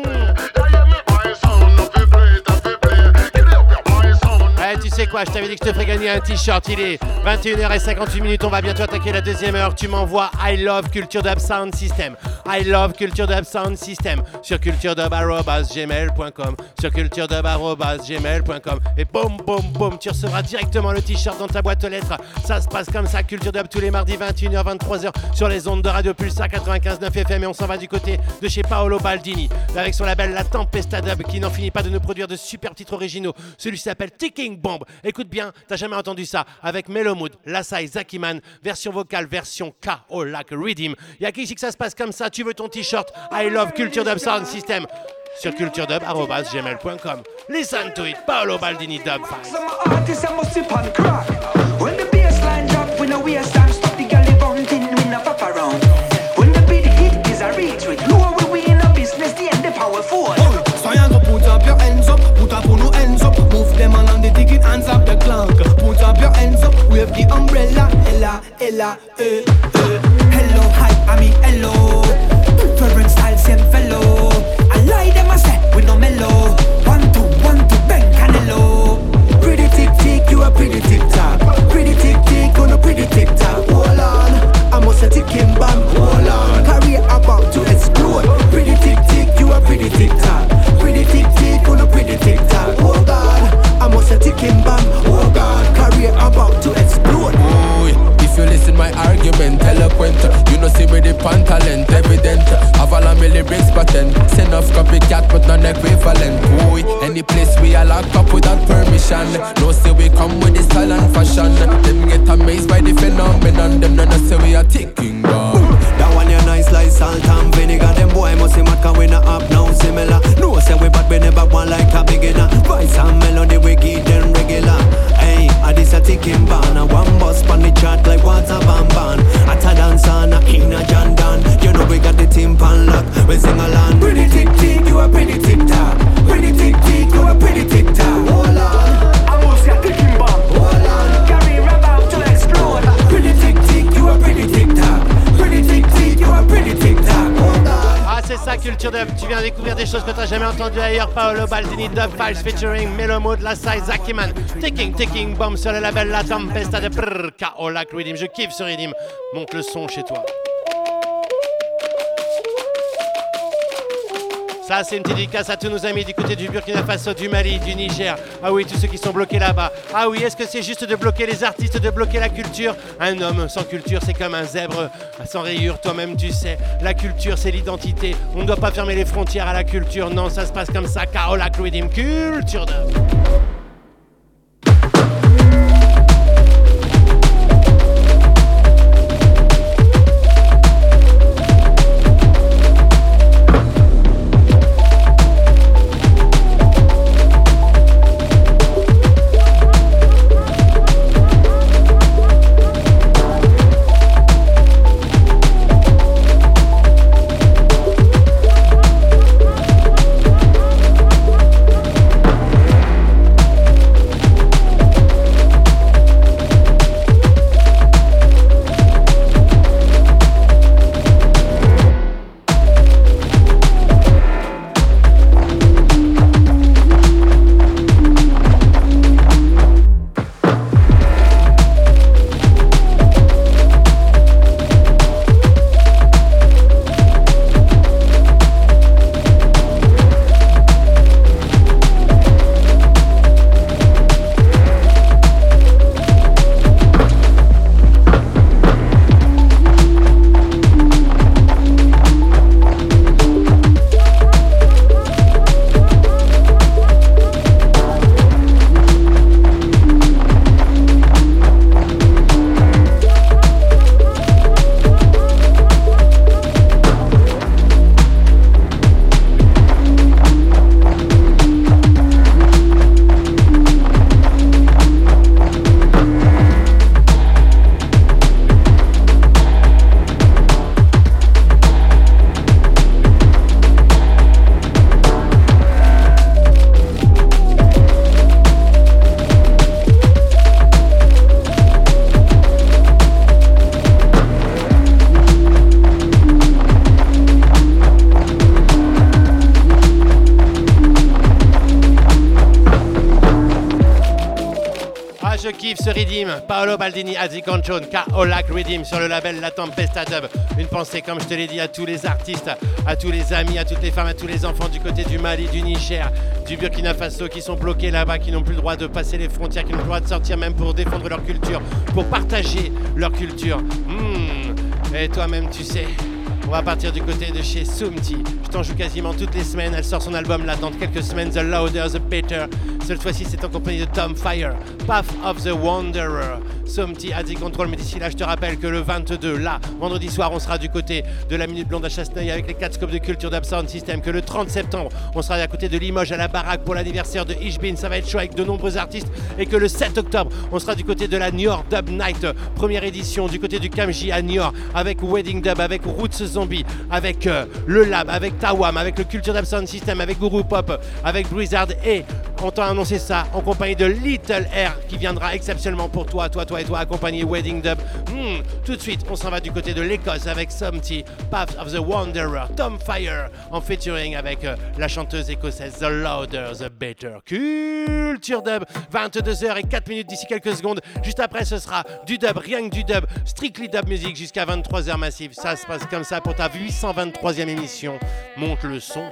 Eh, tu sais quoi, je t'avais dit que je te ferais gagner un t-shirt. Il est 21h58 minutes. On va bientôt attaquer la deuxième heure. Tu m'envoies I love Culture Dub Sound System. I love Culture Dub Sound System sur culturedub.gmail.com. Sur culturedub.gmail.com. Et boum, boum, boum, tu recevras directement le t-shirt dans ta boîte aux lettres. Ça se passe comme ça. Culture Dub tous les mardis 21h, 23h sur les ondes de Radio Pulsar 95.9 FM. Et on s'en va du côté de chez Paolo Baldini avec son label La Tempesta Dub qui n'en finit pas de nous produire de super titres originaux. Celui s'appelle Ticking Bomb. Écoute bien, t'as jamais entendu ça avec Melomood, Lassai, Zakiman, version vocale, version K.O. like Redeem. Y'a qui ici que ça se passe comme ça Tu veux ton t-shirt? I love Culture Dub Sound System. Sur culturedub.gmail.com. Listen to it, Paolo Baldini Dub them on the hands up the clank. Put up your hands up, wave the umbrella, ella, ella, eh, eh. I mean hello. Different style, same fellow. I lie them I say, we no mellow. One, two, one, two, canelo. Pretty tick tick, you a pretty tick tock. Pretty tick tick, on a pretty tick tock. Hold on, I a ticking bomb. Hold on, career about to explode. Pretty tick tick, you a pretty tick tock. Pretty tick my argument, eloquent You know see with the pan talent, evident of me lyrics patent Send off copycat but none equivalent Boy, any place we are locked up without permission No say we come with the style and fashion Them get amazed by the phenomenon Them no know say we are ticking bomb That one you nice like salt and vinegar. Them boy must see mad we not up now similar. No say we bad we never want like a beginner. Voice and melody we give them regular. I this a ticking ban. A one bus on the chart like water ban ban. At a dance on a in a John Dan. You know we got the timpan lock. We sing along. Pretty tick tick, you a pretty tick tock. Pretty tick tick, you a pretty tick tock. Hold on, c'est ça, Culture Dub. Tu viens découvrir des choses que t'as jamais entendues ailleurs. Paolo Baldini Dub Files featuring Melomood, Lassai, Zakiman. Ticking, ticking, bomb sur le label La Tempesta de Prrr, K.O. like Redeem. Je kiffe ce Redeem. Monte le son chez toi. Ça, c'est une dédicace à tous nos amis du côté du Burkina Faso, du Mali, du Niger. Ah oui, tous ceux qui sont bloqués là-bas. Ah oui, est-ce que c'est juste de bloquer les artistes, de bloquer la culture? Un homme sans culture, c'est comme un zèbre sans rayures. Toi-même, tu sais, la culture, c'est l'identité. On ne doit pas fermer les frontières à la culture. Non, ça se passe comme ça. Kaolak Rhythm Culture de... Paolo Baldini, Azi Conchon, Kaolak Redeem sur le label La Tempesta Dub. Une pensée, comme je te l'ai dit, à tous les artistes, à tous les amis, à toutes les femmes, à tous les enfants du côté du Mali, du Niger, du Burkina Faso qui sont bloqués là-bas, qui n'ont plus le droit de passer les frontières, qui n'ont plus le droit de sortir même pour défendre leur culture, pour partager leur culture. Hmm. Et toi-même, tu sais. On va partir du côté de chez Sumti. Je t'en joue quasiment toutes les semaines. Elle sort son album là dans quelques semaines, The Louder, The Better. Cette fois-ci, c'est en compagnie de Tom Fire, Path of the Wanderer. Somti a dit contrôle, mais d'ici là, je te rappelle que le 22, là, vendredi soir, on sera du côté de la Minute Blonde à Chasseneuil avec les 4 scopes de culture d'Absound System. Que le 30 septembre, on sera à côté de Limoges à la baraque pour l'anniversaire de Ishbin. Ça va être chaud avec de nombreux artistes. Et que le 7 octobre, on sera du côté de la York Dub Night, première édition, du côté du Kamji à York avec Wedding Dub, avec Roots Zombie, avec euh, le Lab, avec Tawam, avec le Culture d'Absound System, avec Guru Pop, avec Blizzard et on t'a annoncé ça en compagnie de Little Air qui viendra exceptionnellement pour toi, toi, toi et toi, accompagner Wedding Dub. Hmm, tout de suite, on s'en va du côté de l'Écosse avec Somty, Path of the Wanderer, Tom Fire, en featuring avec euh, la chanteuse écossaise The Louder, The Better. Culture Dub, 22h et 4 minutes d'ici quelques secondes. Juste après, ce sera du dub, rien que du dub, strictly dub music jusqu'à 23h massive. Ça se passe comme ça pour ta 823e émission. Monte le son.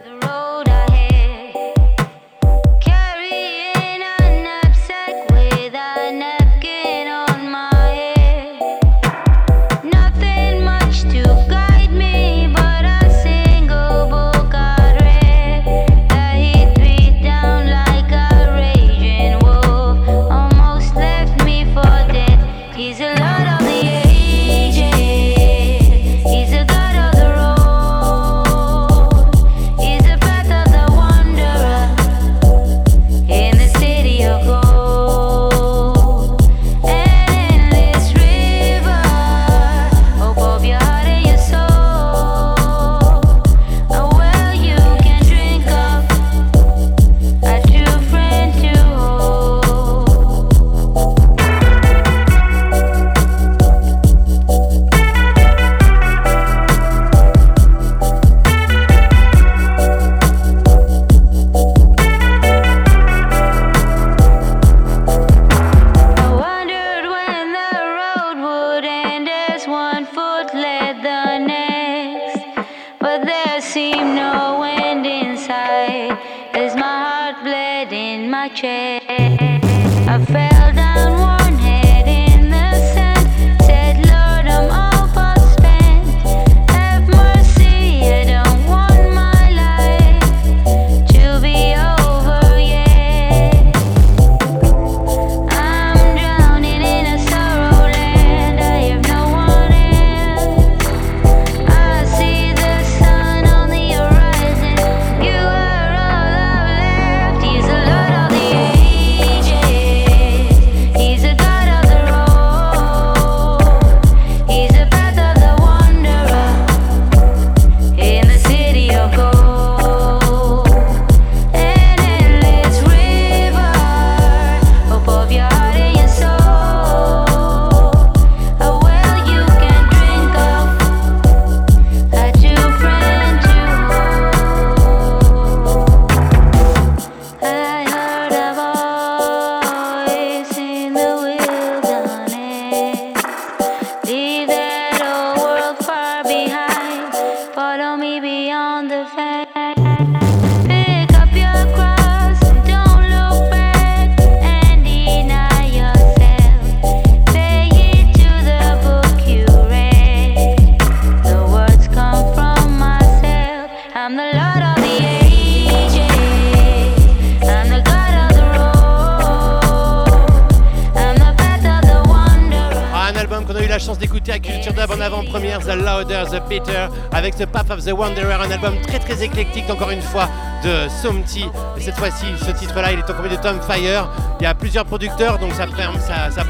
The Wanderer, un album très très éclectique, encore une fois, de Somty. Et cette fois-ci, ce titre-là, il est accompagné de Tom Fire. Il y a plusieurs producteurs, donc ça,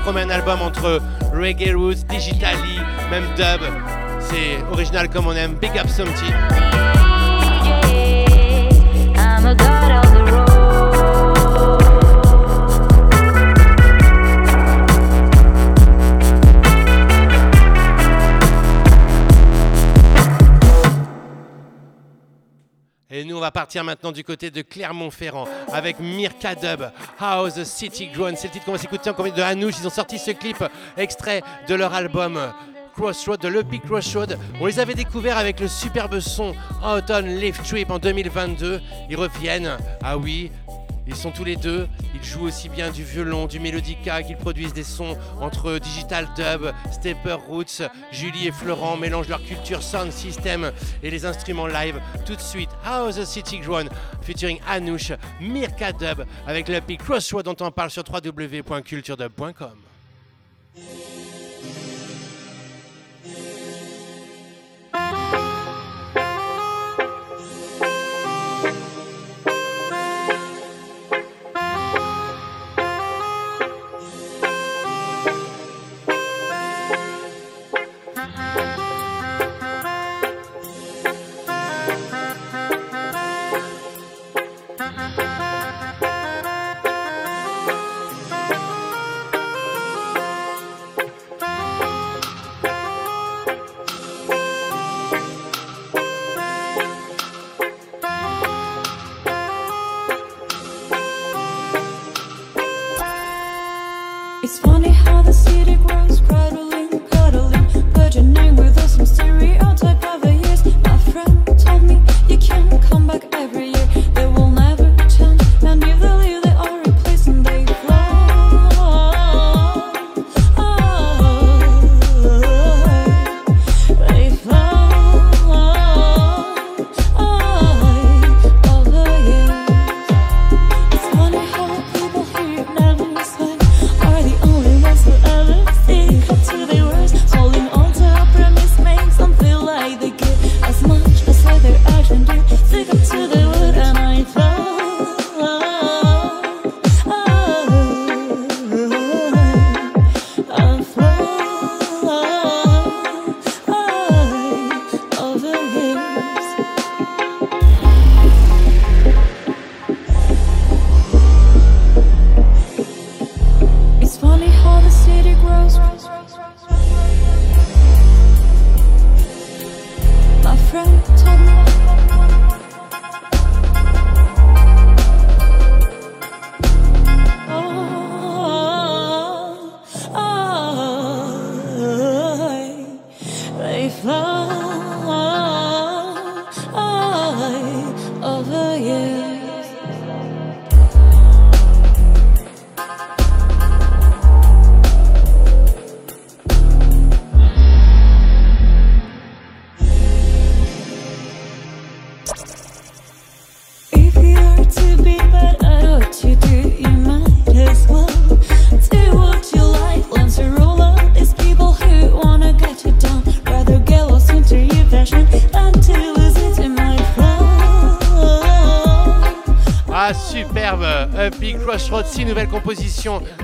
promet un album entre reggae roots, digitally, même dub. C'est original comme on aime. Big up Somty. Partir maintenant du côté de Clermont-Ferrand avec Mirka Dub, How the City Grown. C'est le titre qu'on va s'écouter en compagnie de Hanouche. Ils ont sorti ce clip extrait de leur album Crossroad, de l'EP Crossroad. On les avait découverts avec le superbe son Autumn Leaf Trip en 2022. Ils reviennent. Ah oui. Ils sont tous les deux, ils jouent aussi bien du violon, du mélodica, qu'ils produisent des sons entre digital dub, stepper roots. Julie et Florent mélangent leur culture sound system et les instruments live. Tout de suite, How the City Grown, featuring Anouche, Mirka Dub, avec le Crossroad dont on parle sur www.culturedub.com.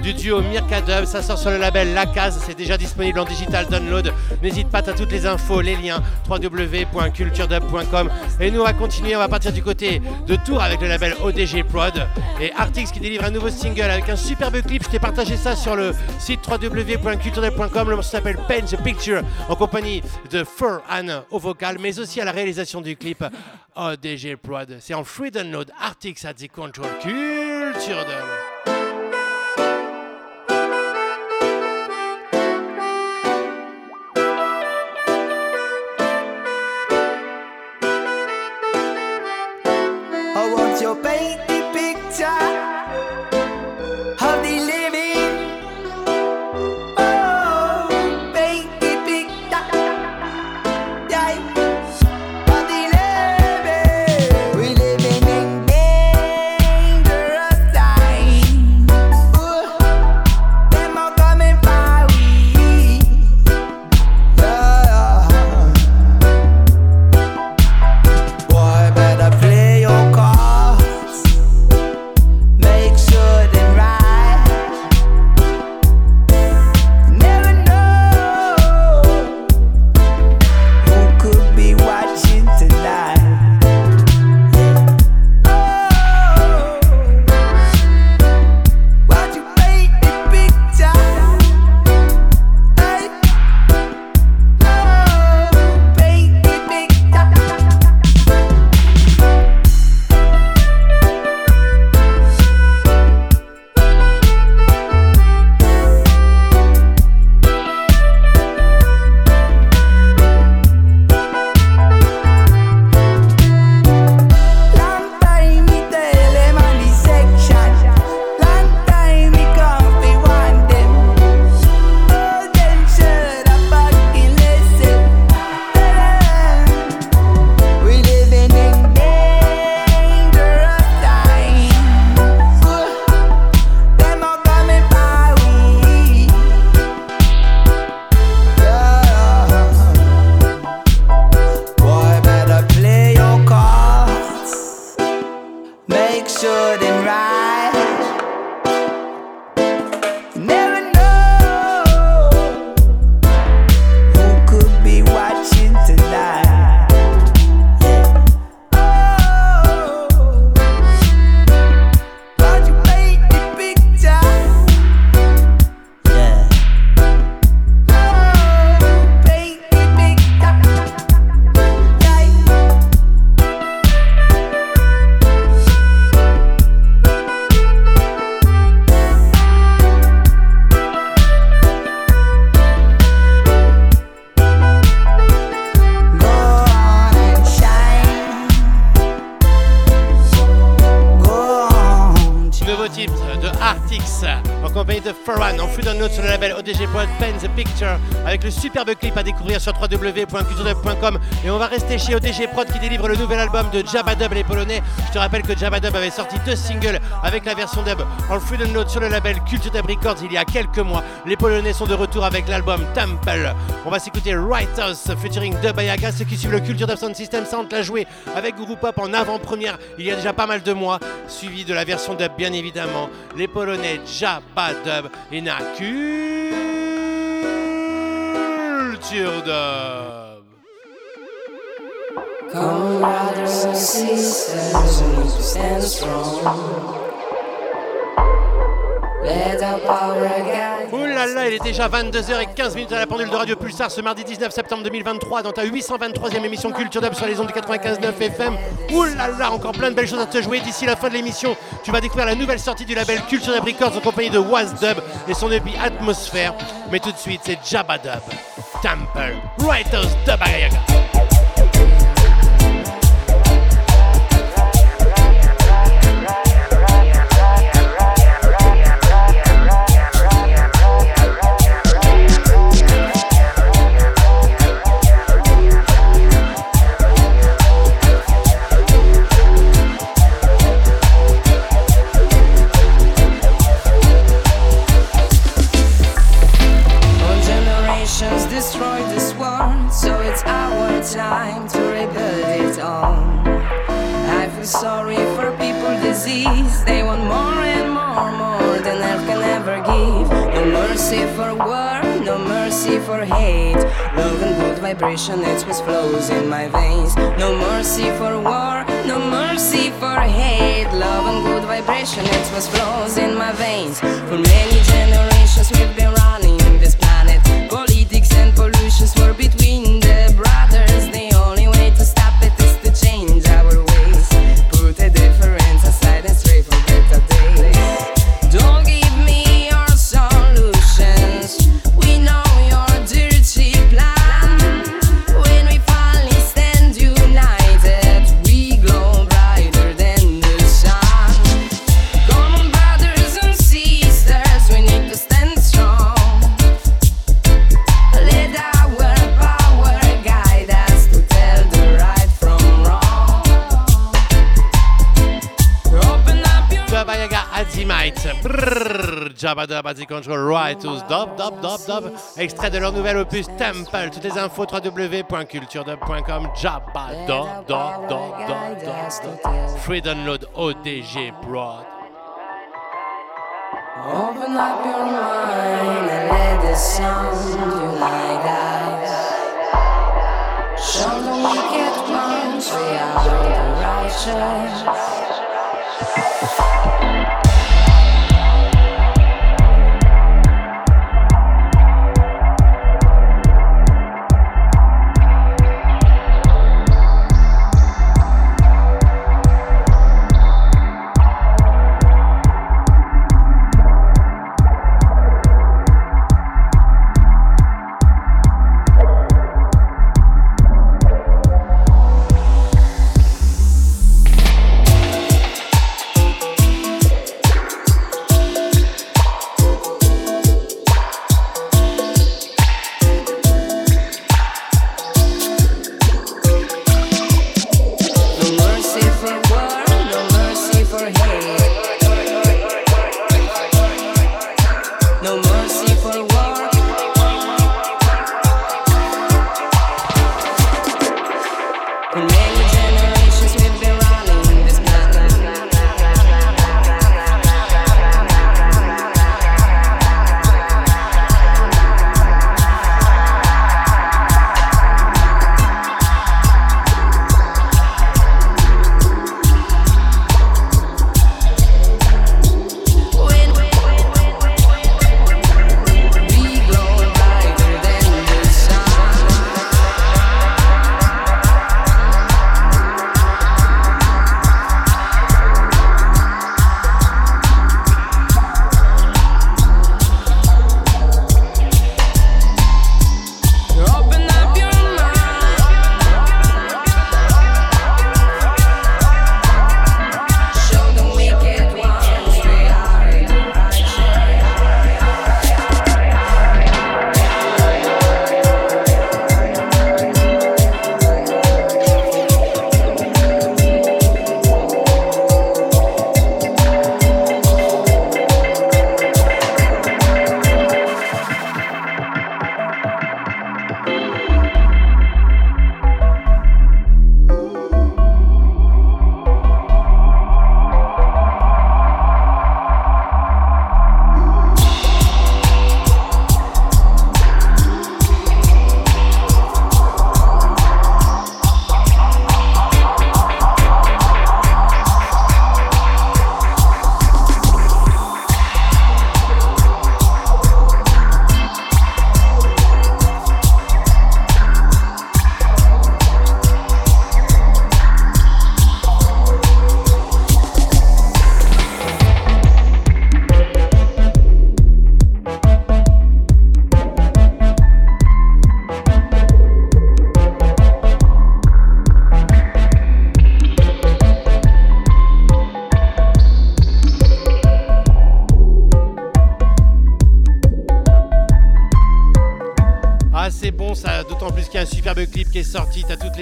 du duo Mirka Dub, ça sort sur le label La Case, c'est déjà disponible en digital download. N'hésite pas, t'as toutes les infos, les liens www.culturedub.com et nous on va continuer, on va partir du côté de Tours avec le label ODG Prod et Artix qui délivre un nouveau single avec un superbe clip, je t'ai partagé ça sur le site www.culturedub.com, le morceau s'appelle Paint the Picture en compagnie de Fur Anne au vocal mais aussi à la réalisation du clip ODG Prod. C'est en free download Artix at the Control Culture Dub. Le superbe clip à découvrir sur www.culturedub.com et on va rester chez ODG Prod qui délivre le nouvel album de Jabba Dub les Polonais. Je te rappelle que Jabba Dub avait sorti deux singles avec la version dub en free download sur le label Culture Dub Records il y a quelques mois. Les Polonais sont de retour avec l'album Temple. On va s'écouter Writers featuring Dub Ayaga. Ceux qui suivent le Culture Dub Sound System Sound l'a joué avec Guru Pop en avant-première il y a déjà pas mal de mois, suivi de la version dub bien évidemment. Les Polonais Jabba Dub et na Culture Dub. Come, brothers and sisters, we need to stand strong. Là il est déjà 22h15 minutes à la pendule de Radio Pulsar ce mardi 19 septembre 2023 dans ta 823e émission Culture Dub sur les ondes du 95.9 FM. Ouh là là, encore plein de belles choses à te jouer d'ici la fin de l'émission. Tu vas découvrir la nouvelle sortie du label Culture Dub Records en compagnie de Was Dub et son EP Atmosphère. Mais tout de suite, c'est Jabba Dub, Temple, Writers Dub Ayaga. Hate. Love and good vibration, it was flows in my veins. No mercy for war, no mercy for hate. Love and good vibration, it was flows in my veins. For many generations we've been Control Righteous Dub Dub Dub Dub. Extrait de leur nouvel opus Temple. Toutes les infos www.culturedub.com. Jabba Dub Dub. Free download ODG Broad.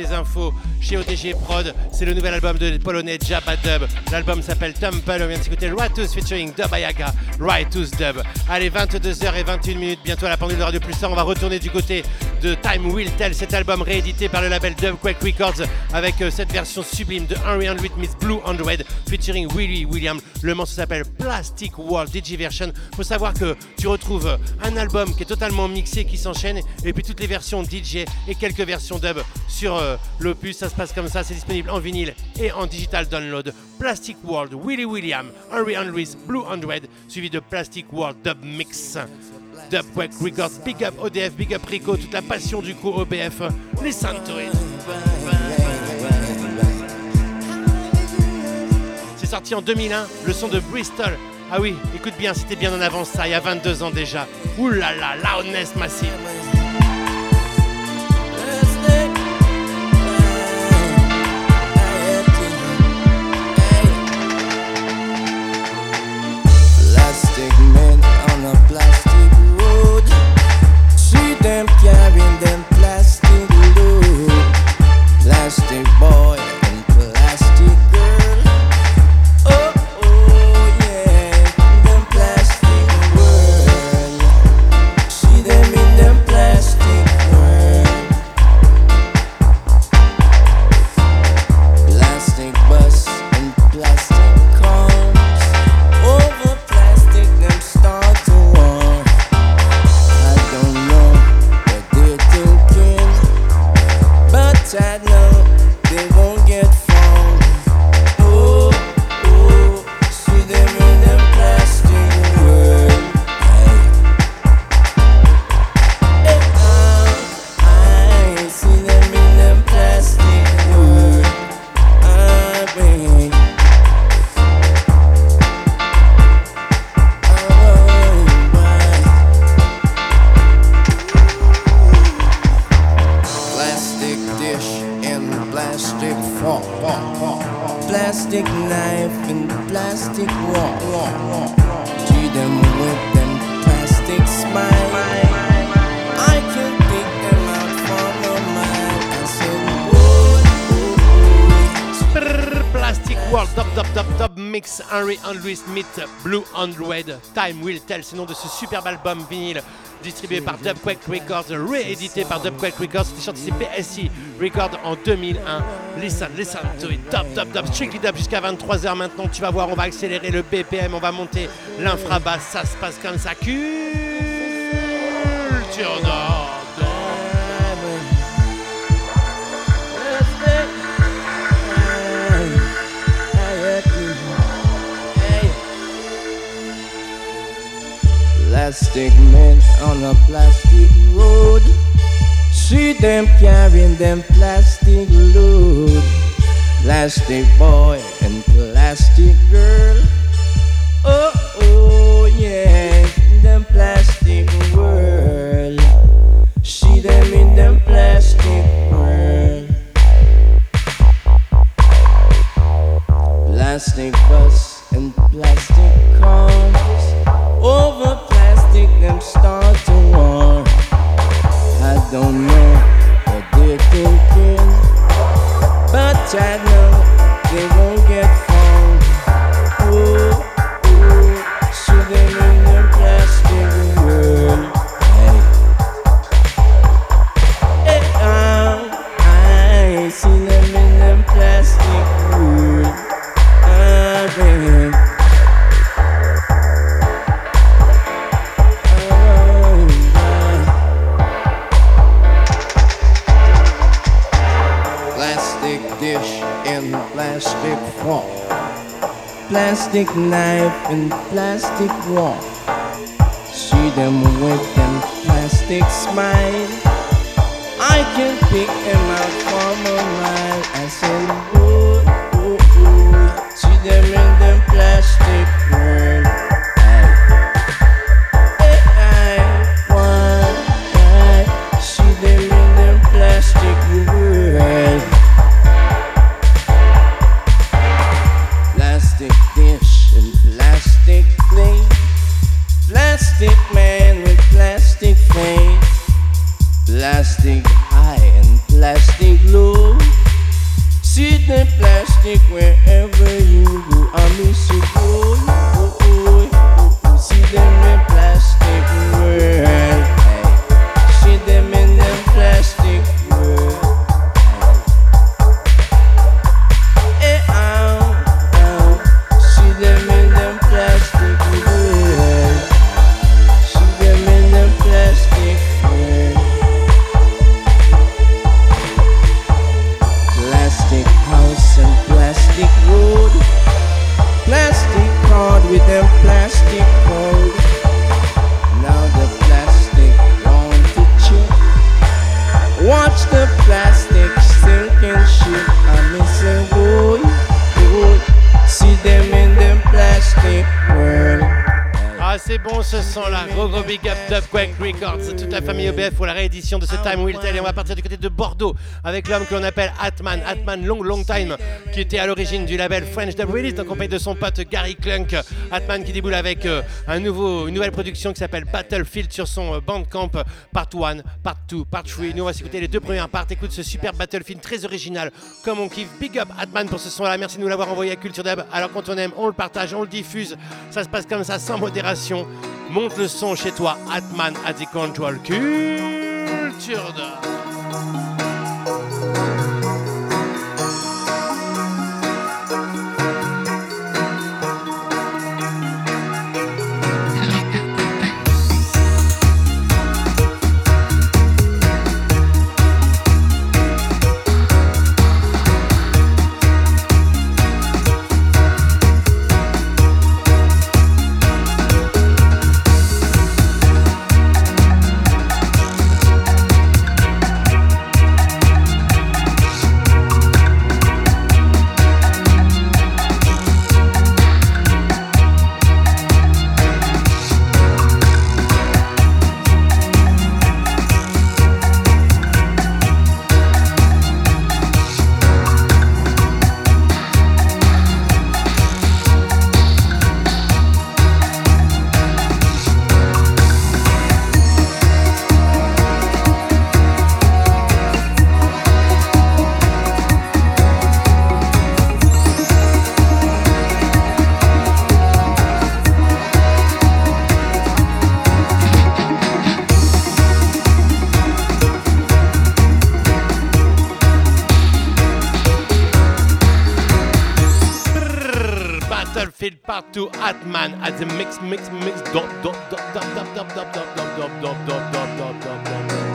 Les infos chez ODG Prod. C'est le nouvel album de polonais Jabba Dub. L'album s'appelle Temple. On vient de s'écouter Rightus featuring Dub Ayaga. Rightus Dub. Allez, 22h21 minutes. Bientôt à la pendule de Radio Plus 1. On va retourner du côté de Time Will Tell. Cet album réédité par le label Dubquake Records avec euh, cette version sublime de Henry Andrew Miss Blue Android featuring Willie William. Le morceau s'appelle Plastic World Digiversion. Faut savoir que tu retrouves un album qui est totalement mixé, qui s'enchaîne, et puis toutes les versions DJ et quelques versions dub sur euh, l'opus. Ça se passe comme ça. C'est disponible en vinyle et en digital download. Plastic World, Willie William, Henry Andrews, Blue Android, suivi de Plastic World Dub Mix. Dubquake Records, Big Up ODF, Big Up Rico, toute la passion du coup OBF, listen to it. C'est sorti en 2001, le son de Bristol. Ah oui, écoute bien, c'était bien en avance ça, il y a 22 ans déjà. Ouh là là, loudness massive. Henry Andrew Smith, Blue Android, Time Will Tell, c'est le nom de ce superbe album vinyle distribué par Dubquake Records, réédité par Dubquake Records, c'était sorti chez PSI Records en 2001. Listen, listen to it, dub, dub, dub, strictly dub jusqu'à 23h maintenant, tu vas voir, on va accélérer le BPM, on va monter l'infrabasse, ça se passe comme ça, culture d'or. Plastic men on a plastic road. See them carrying them plastic load. Plastic boy and plastic girl. Oh, oh, yeah, them plastic world. See them in them plastic world. Plastic bus and plastic cars. Over them start to war. I don't know what they're thinking, but I know they won't Plastic knife and plastic walk. See them with them plastic smile. I can pick them out from a mile. I said, whoa, whoa, whoa. See them in them plastic world. plastic wherever you go. I miss c'est bon ce son-là. Gros gros big up Dubquake Records. Toute la famille EBF pour la réédition de ce Time Will Tell. Et on va partir du côté de Bordeaux avec l'homme que l'on appelle Atman. Atman Long Long Time, qui était à l'origine du label French Dub Release en compagnie de son pote Gary Clunk. Atman qui déboule avec euh, un nouveau, une nouvelle production qui s'appelle Battlefield sur son euh, Bandcamp. Part 1, Part 2, Part 3. Nous on va s'écouter les deux premières parts. Écoute ce super Battlefield très original. Comme on kiffe. Big up Atman pour ce son-là. Merci de nous l'avoir envoyé à Culture Dub. Alors quand on aime, on le partage, on le diffuse. Ça se passe comme ça, sans modération. Monte le son chez toi, Atman at Control Culture Part 2 Atman at the mix mix mix dop dop dop dop dop dop dop dop dop dop dop dop dop dop dop dop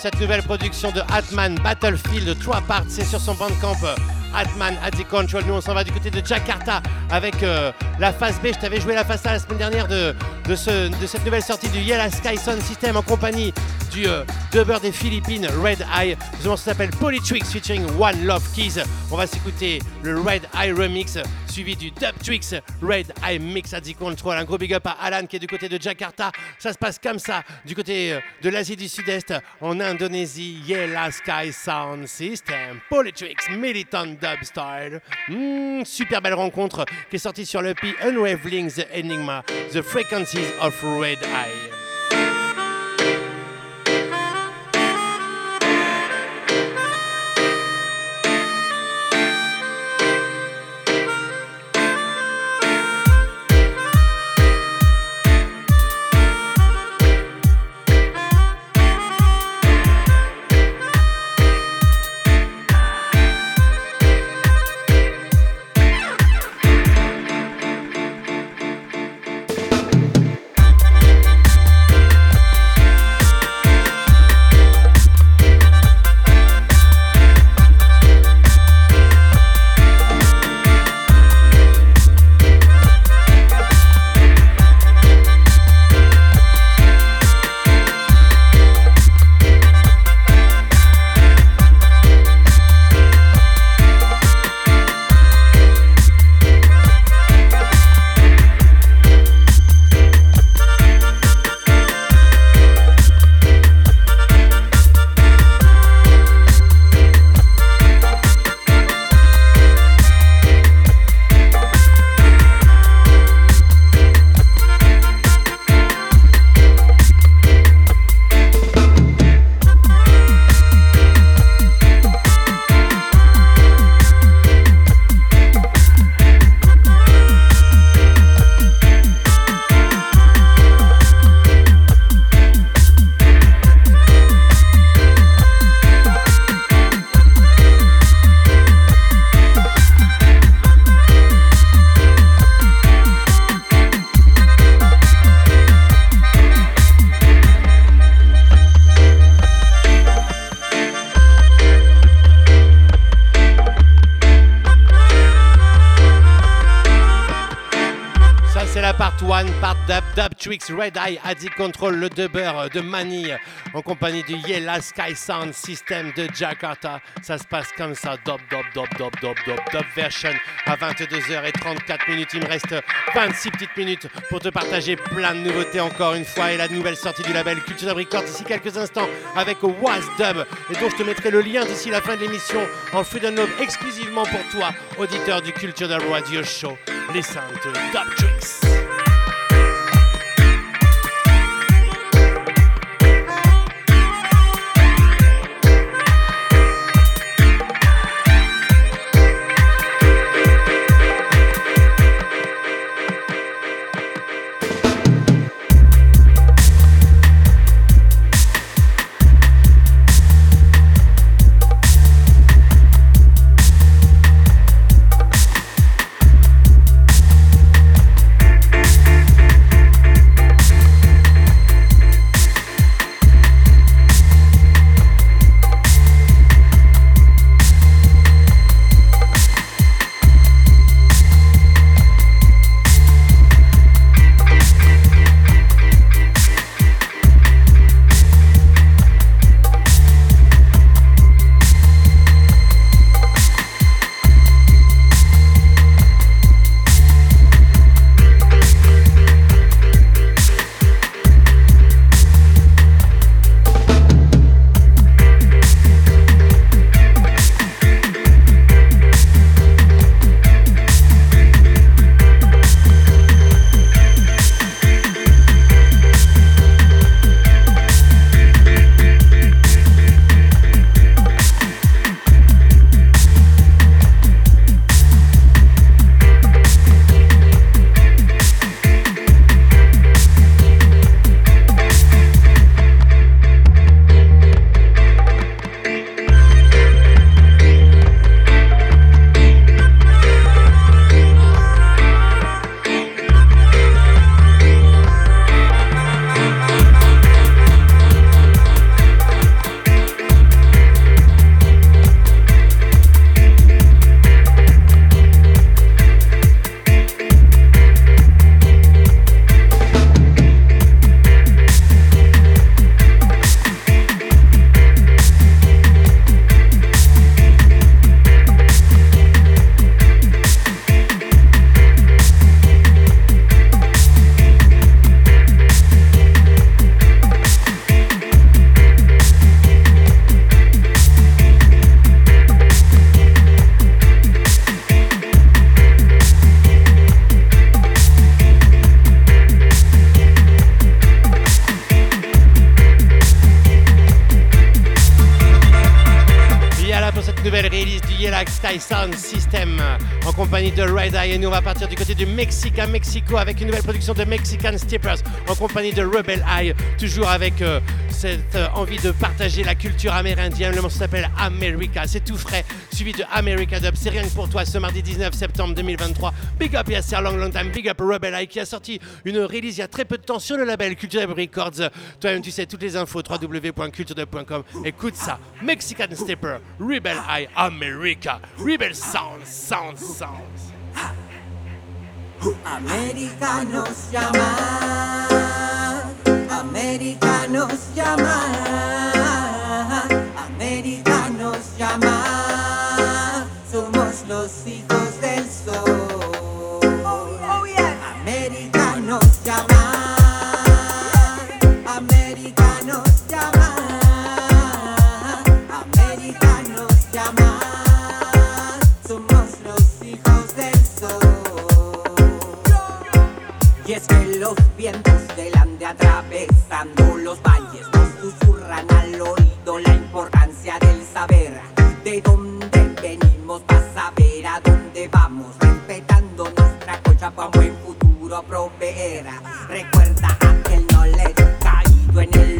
Cette nouvelle production de Atman Battlefield 3 parts. C'est sur son bandcamp euh, Atman at the Control. Nous, on s'en va du côté de Jakarta avec euh, la phase B. Je t'avais joué la phase A la semaine dernière de, de, ce, de cette nouvelle sortie du Yellow Sky Sound System en compagnie du euh, des Philippines Red Eye. Ce morceau s'appelle Polytrix featuring One Love Keys. On va s'écouter le Red Eye remix suivi du Dub Twix Red Eye Mix the Control. Un gros big up à Alan qui est du côté de Jakarta. Ça se passe comme ça du côté euh, de l'Asie du Sud-Est en Indonésie. Yellow Sky Sound System Polytrix Militant Dub Style. Hmm, super belle rencontre qui est sortie sur le P Unraveling the Enigma, The Frequencies of Red Eye. Tricks, Red Eye, Addict Control, le dubber de Mani en compagnie du Yellow Sky Sound System de Jakarta. Ça se passe comme ça, dub, dub, dub, dub, dub, dub, dub version à 22h34 minutes. Il me reste 26 petites minutes pour te partager plein de nouveautés encore une fois et la nouvelle sortie du label Culture Records d'ici quelques instants avec Was Dub et dont je te mettrai le lien d'ici la fin de l'émission en free download exclusivement pour toi, auditeur du Culture Dub Radio Show. Listen to Dub Tricks. Mexique à Mexico avec une nouvelle production de Mexican Steppers en compagnie de Rebel Eye, toujours avec euh, cette euh, envie de partager la culture amérindienne. Le morceau s'appelle America, c'est tout frais, suivi de America Dub. C'est rien que pour toi ce mardi 19 septembre 2023. Big up Yasser Long Long Time, big up Rebel Eye qui a sorti une release il y a très peu de temps sur le label Culture Dub Records. Toi-même, tu sais toutes les infos www.culturedub.com. Écoute ça, Mexican Stepper, Rebel Eye, America, Rebel Sound, Sound, Sound. Americanos llamar, americanos llamar, americanos llamar, somos los hijos del sol. cosecha para buen futuro proveerá. Recuerda a que no le caído en el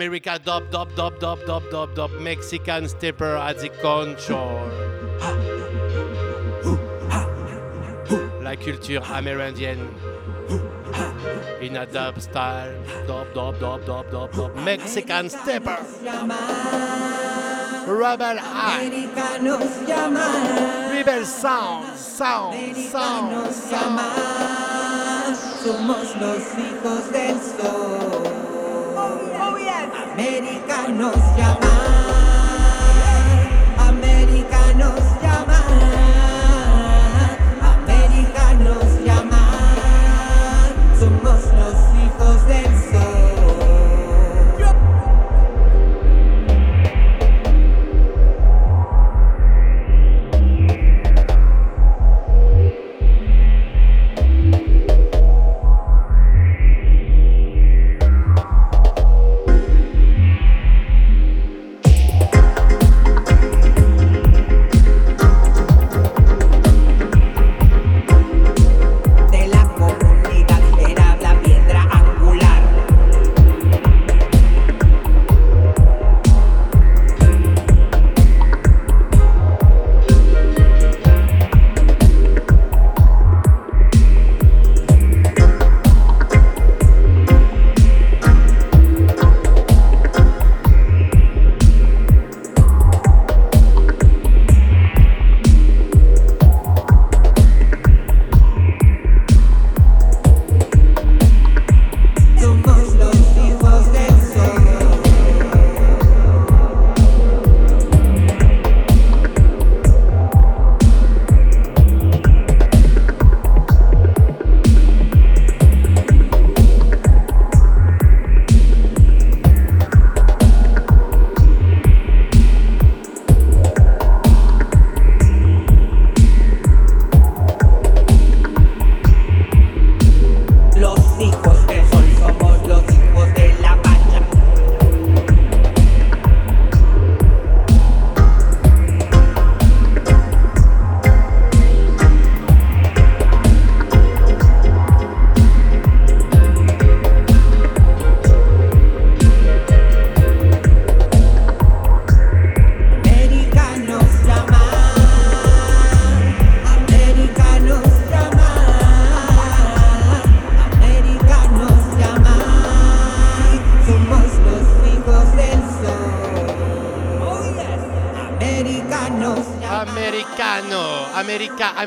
America Dub Dub Dub Dub Dub Dub Dub Mexican Stepper at the control. La culture amérindienne. In a dub style. Dub Dub Dub Dub Dub Dub Mexican Stepper. Rebel nos Rebel Sound. Sound. Sound. llama, somos los hijos del sol. americanos llamar, americanos.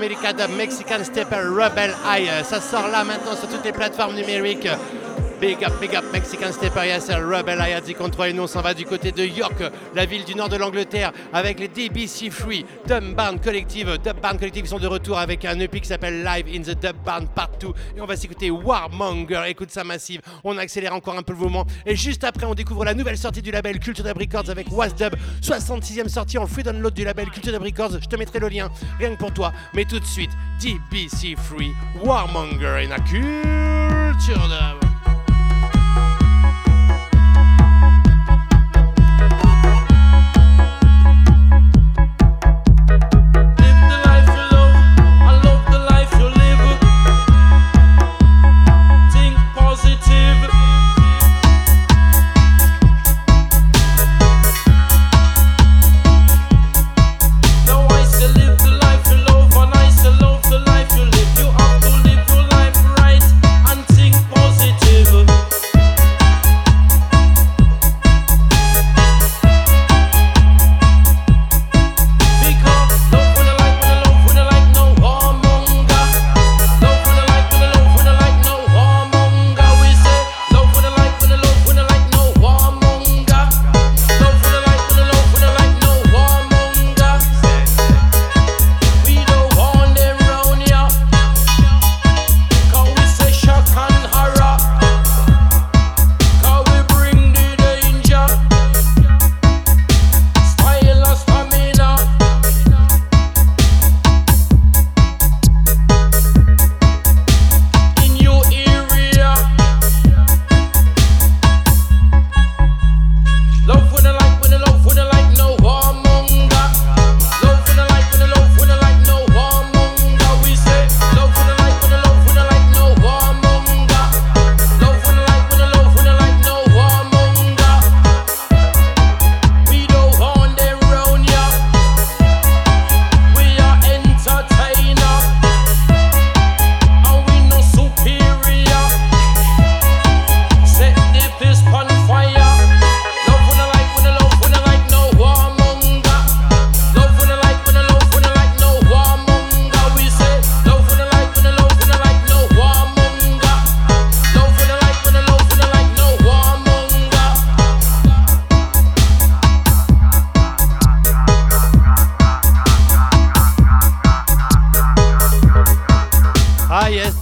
America, Dub, Mexican Stepper, Rebel. Euh, Ça sort là maintenant sur toutes les plateformes numériques. Big up, big up, Mexican Stepper, yes, Rebel Eye, dit contre et nous on s'en va du côté de York, la ville du nord de l'Angleterre, avec les DBC Free, Dub Barn Collective. Dub Barn Collective sont de retour avec un EP qui s'appelle Live in the Dub Barn Part 2. Et on va s'écouter Warmonger, écoute ça massive. On accélère encore un peu le mouvement. Et juste après, on découvre la nouvelle sortie du label Culture Dub Records avec Wasdub, 66e sortie en free download du label Culture Dub Records. Je te mettrai le lien, rien que pour toi. Mais tout de suite, DBC Free, Warmonger et la Culture Dub.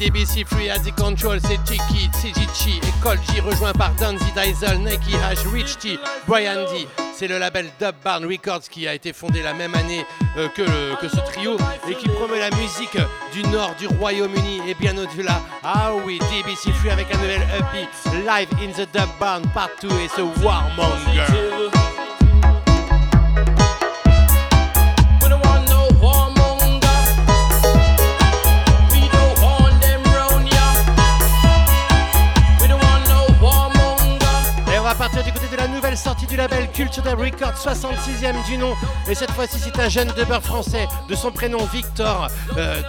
DBC Free the Control, c'est Tiki, CGC et Cole G, rejoint par Danzy Diesel, Nike Hash, Rich T, Brian D. C'est le label Dub Barn Records qui a été fondé la même année euh, que, le- que ce trio et qui promeut la musique du nord du Royaume-Uni et bien au-delà. Ah oui, DBC Free avec un nouvel EP, Live in the Dub Barn Part 2 et ce Warmonger. Warmonger. Nouvelle sortie du label Culture Dub Records, 66e du nom. Et cette fois-ci, c'est un jeune dubber français de son prénom Victor, euh,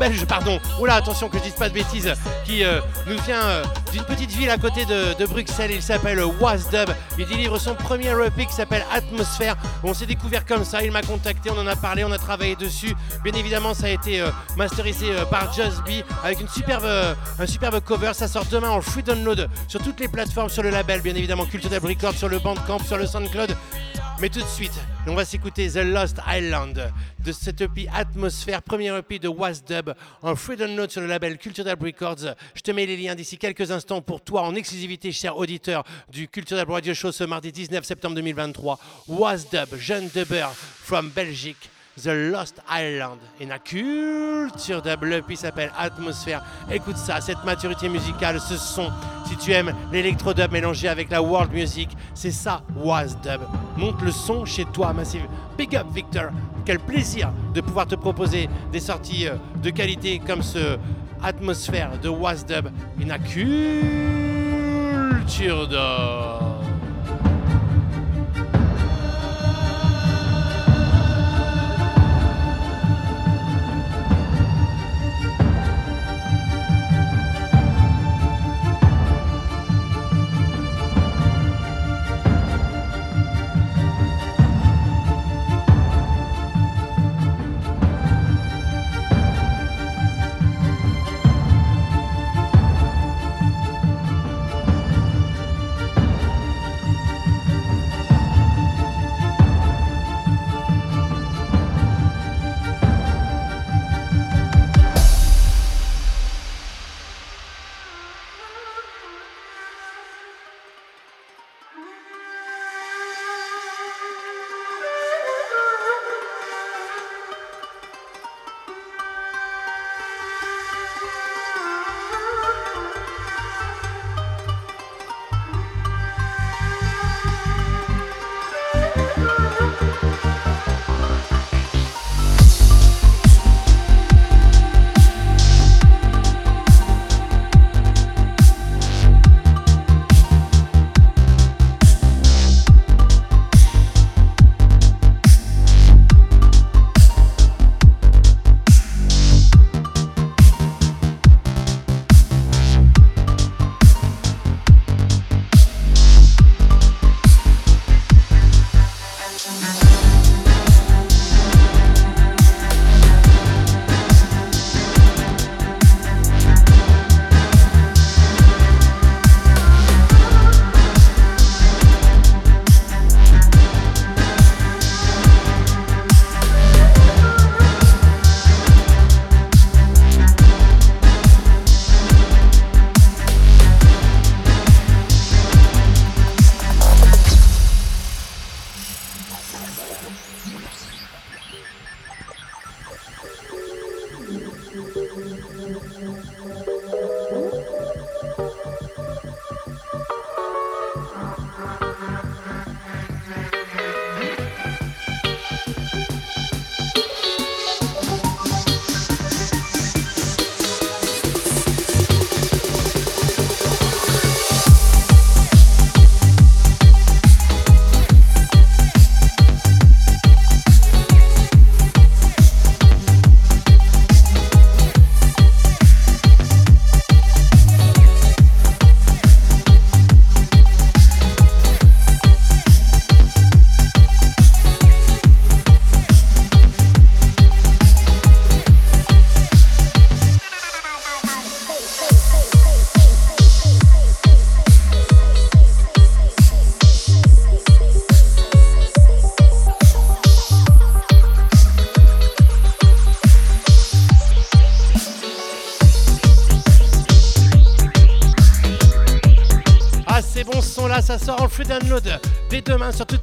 belge, pardon. Oula, attention que je dise pas de bêtises, qui euh, nous vient euh, d'une petite ville à côté de, Bruxelles. Il s'appelle Wasdub. Il délivre son premier EP qui s'appelle Atmosphère. On s'est découvert comme ça. Il m'a contacté, on en a parlé, on a travaillé dessus. Bien évidemment, ça a été euh, masterisé par Just B avec une superbe, un superbe cover. Ça sort demain en free download sur toutes les plateformes, sur le label, bien évidemment Culture Dub Records, sur le Bandcamp, sur le SoundCloud. Mais tout de suite, on va s'écouter The Lost Island de cette EP Atmosphère, premier EP de Wasdub en free download sur le label Culture Dub Records. Je te mets les liens d'ici quelques instants pour toi en exclusivité, cher auditeur du Culture Dub Radio Show ce mardi 19 septembre 2023. Wasdub, jeune dubber from Belgique. The Lost Island et la culture dub. Le EP s'appelle Atmosphère. Écoute ça, cette maturité musicale, ce son. Si tu aimes l'électro-dub mélangé avec la world music, c'est ça, Was Dub. Monte le son chez toi, Massive. Big up, Victor. Quel plaisir de pouvoir te proposer des sorties euh, de qualité comme ce Atmosphère de Was Dub. La culture dub.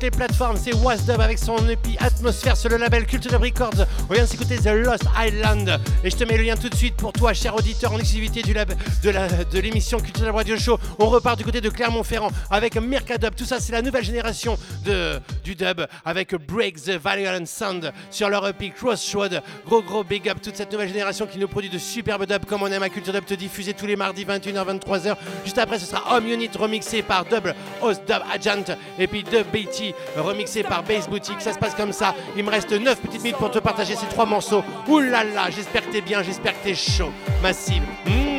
Les plateformes. C'est Wasdub avec son EP Atmosphère sur le label Culture Dub Records. On vient s'écouter The Lost Island. Et je te mets le lien tout de suite pour toi, cher auditeur, en exclusivité du lab, de la- de l'émission Culture Dub Radio Show. On repart du côté de Clermont-Ferrand avec Mercadub. Tout ça, c'est la nouvelle génération de, du dub avec Break the Violent Sound sur leur EP Crossroad. Gros, gros big up toute cette nouvelle génération qui nous produit de superbes dubs comme on aime à Culture Dub te diffuser tous les mardis 21h, 23h. Juste après, ce sera Home Unit remixé par Double Host Dub Agent et puis Dub BT remixé par Bass Boutique. Ça se passe comme ça. Il me reste 9 petites minutes pour te partager ces trois morceaux. Là, j'espère que t'es bien, j'espère que t'es chaud. Massive. Mmh.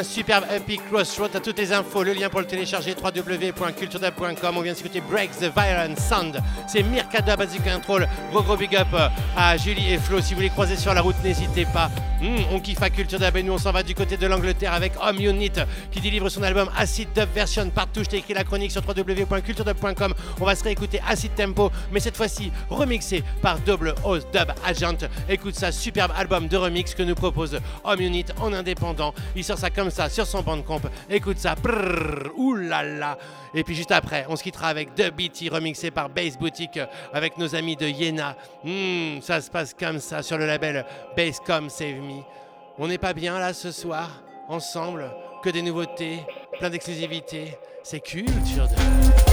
Un superbe Epic Crossroad, t'as toutes les infos, le lien pour le télécharger www.culturedub.com. On vient de s'écouter Break the Violent Sound. C'est Mirkada Basic Control. Gros gros big up euh, à Julie et Flo. Si vous les croisez sur la route, n'hésitez pas. Hmm, on kiffe à Culture Dub et nous on s'en va du côté de l'Angleterre avec Home Unit qui délivre son album Acid Dub Version Partout. Je t'ai écrit la chronique sur www.culturedub.com. On va se réécouter Acid Tempo, mais cette fois-ci remixé par Double Host Dub Agent. Écoute ça, superbe album de remix que nous propose Home Unit en indépendant. Il sort ça comme ça sur son bandcamp. Écoute ça, oulala. Et puis juste après, on se quittera avec The BT remixé par Bass Boutique euh, avec nos amis de Yena. Hmm, ça se passe comme ça sur le label Basscom Save Me. On n'est pas bien là ce soir, ensemble, que des nouveautés, plein d'exclusivité. C'est culture de.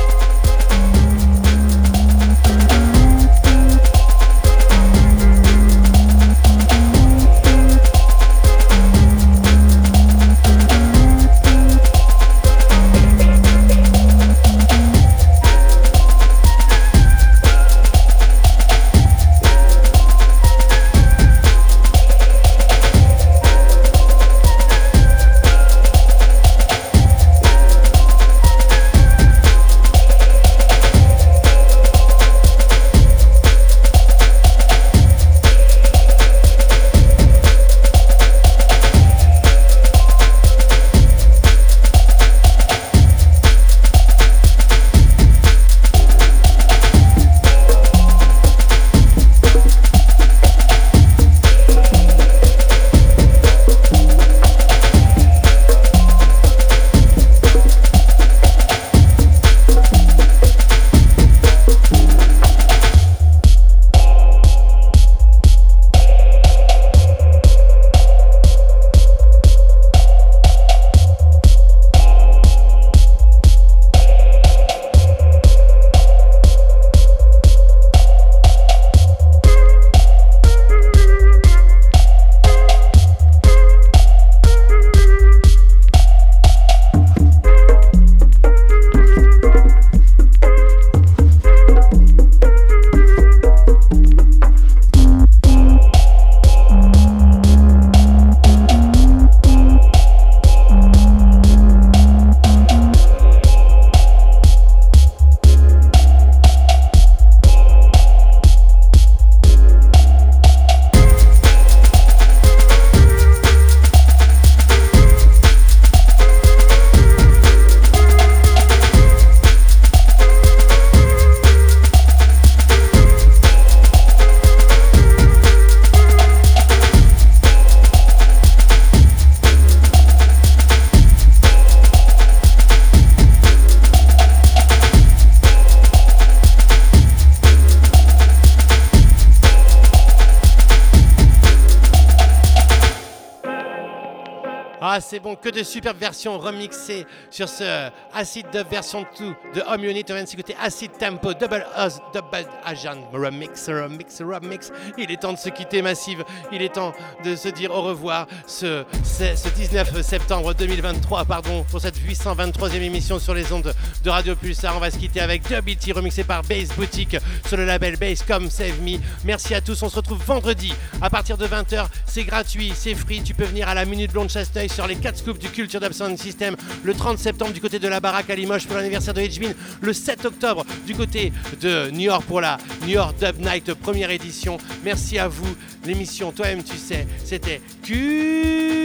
Ah, c'est bon, que de superbes versions remixées sur ce Acid Dub version 2 de Home Unit. On vient de s'écouter Acid Tempo, Double Oz, Double Agent, Remix, Remix, Remix. Il est temps de se quitter, Massive. Il est temps de se dire au revoir ce, ce, ce 19 septembre 2023, pardon, pour cette 823e émission sur les ondes de Radio Pulsar. On va se quitter avec Dub E.T. remixé par Bass Boutique sur le label Bass comme Save Me. Merci à tous. On se retrouve vendredi à partir de 20h. C'est gratuit, c'est free. Tu peux venir à la Minute Blonde Chasteuil sur les 4 scoops du Culture Sound System le 30 septembre du côté de la baraque à Limoges pour l'anniversaire de Hedgemin, le 7 octobre du côté de New York pour la New York Dub Night première édition. Merci à vous. L'émission, toi-même tu sais, c'était Culture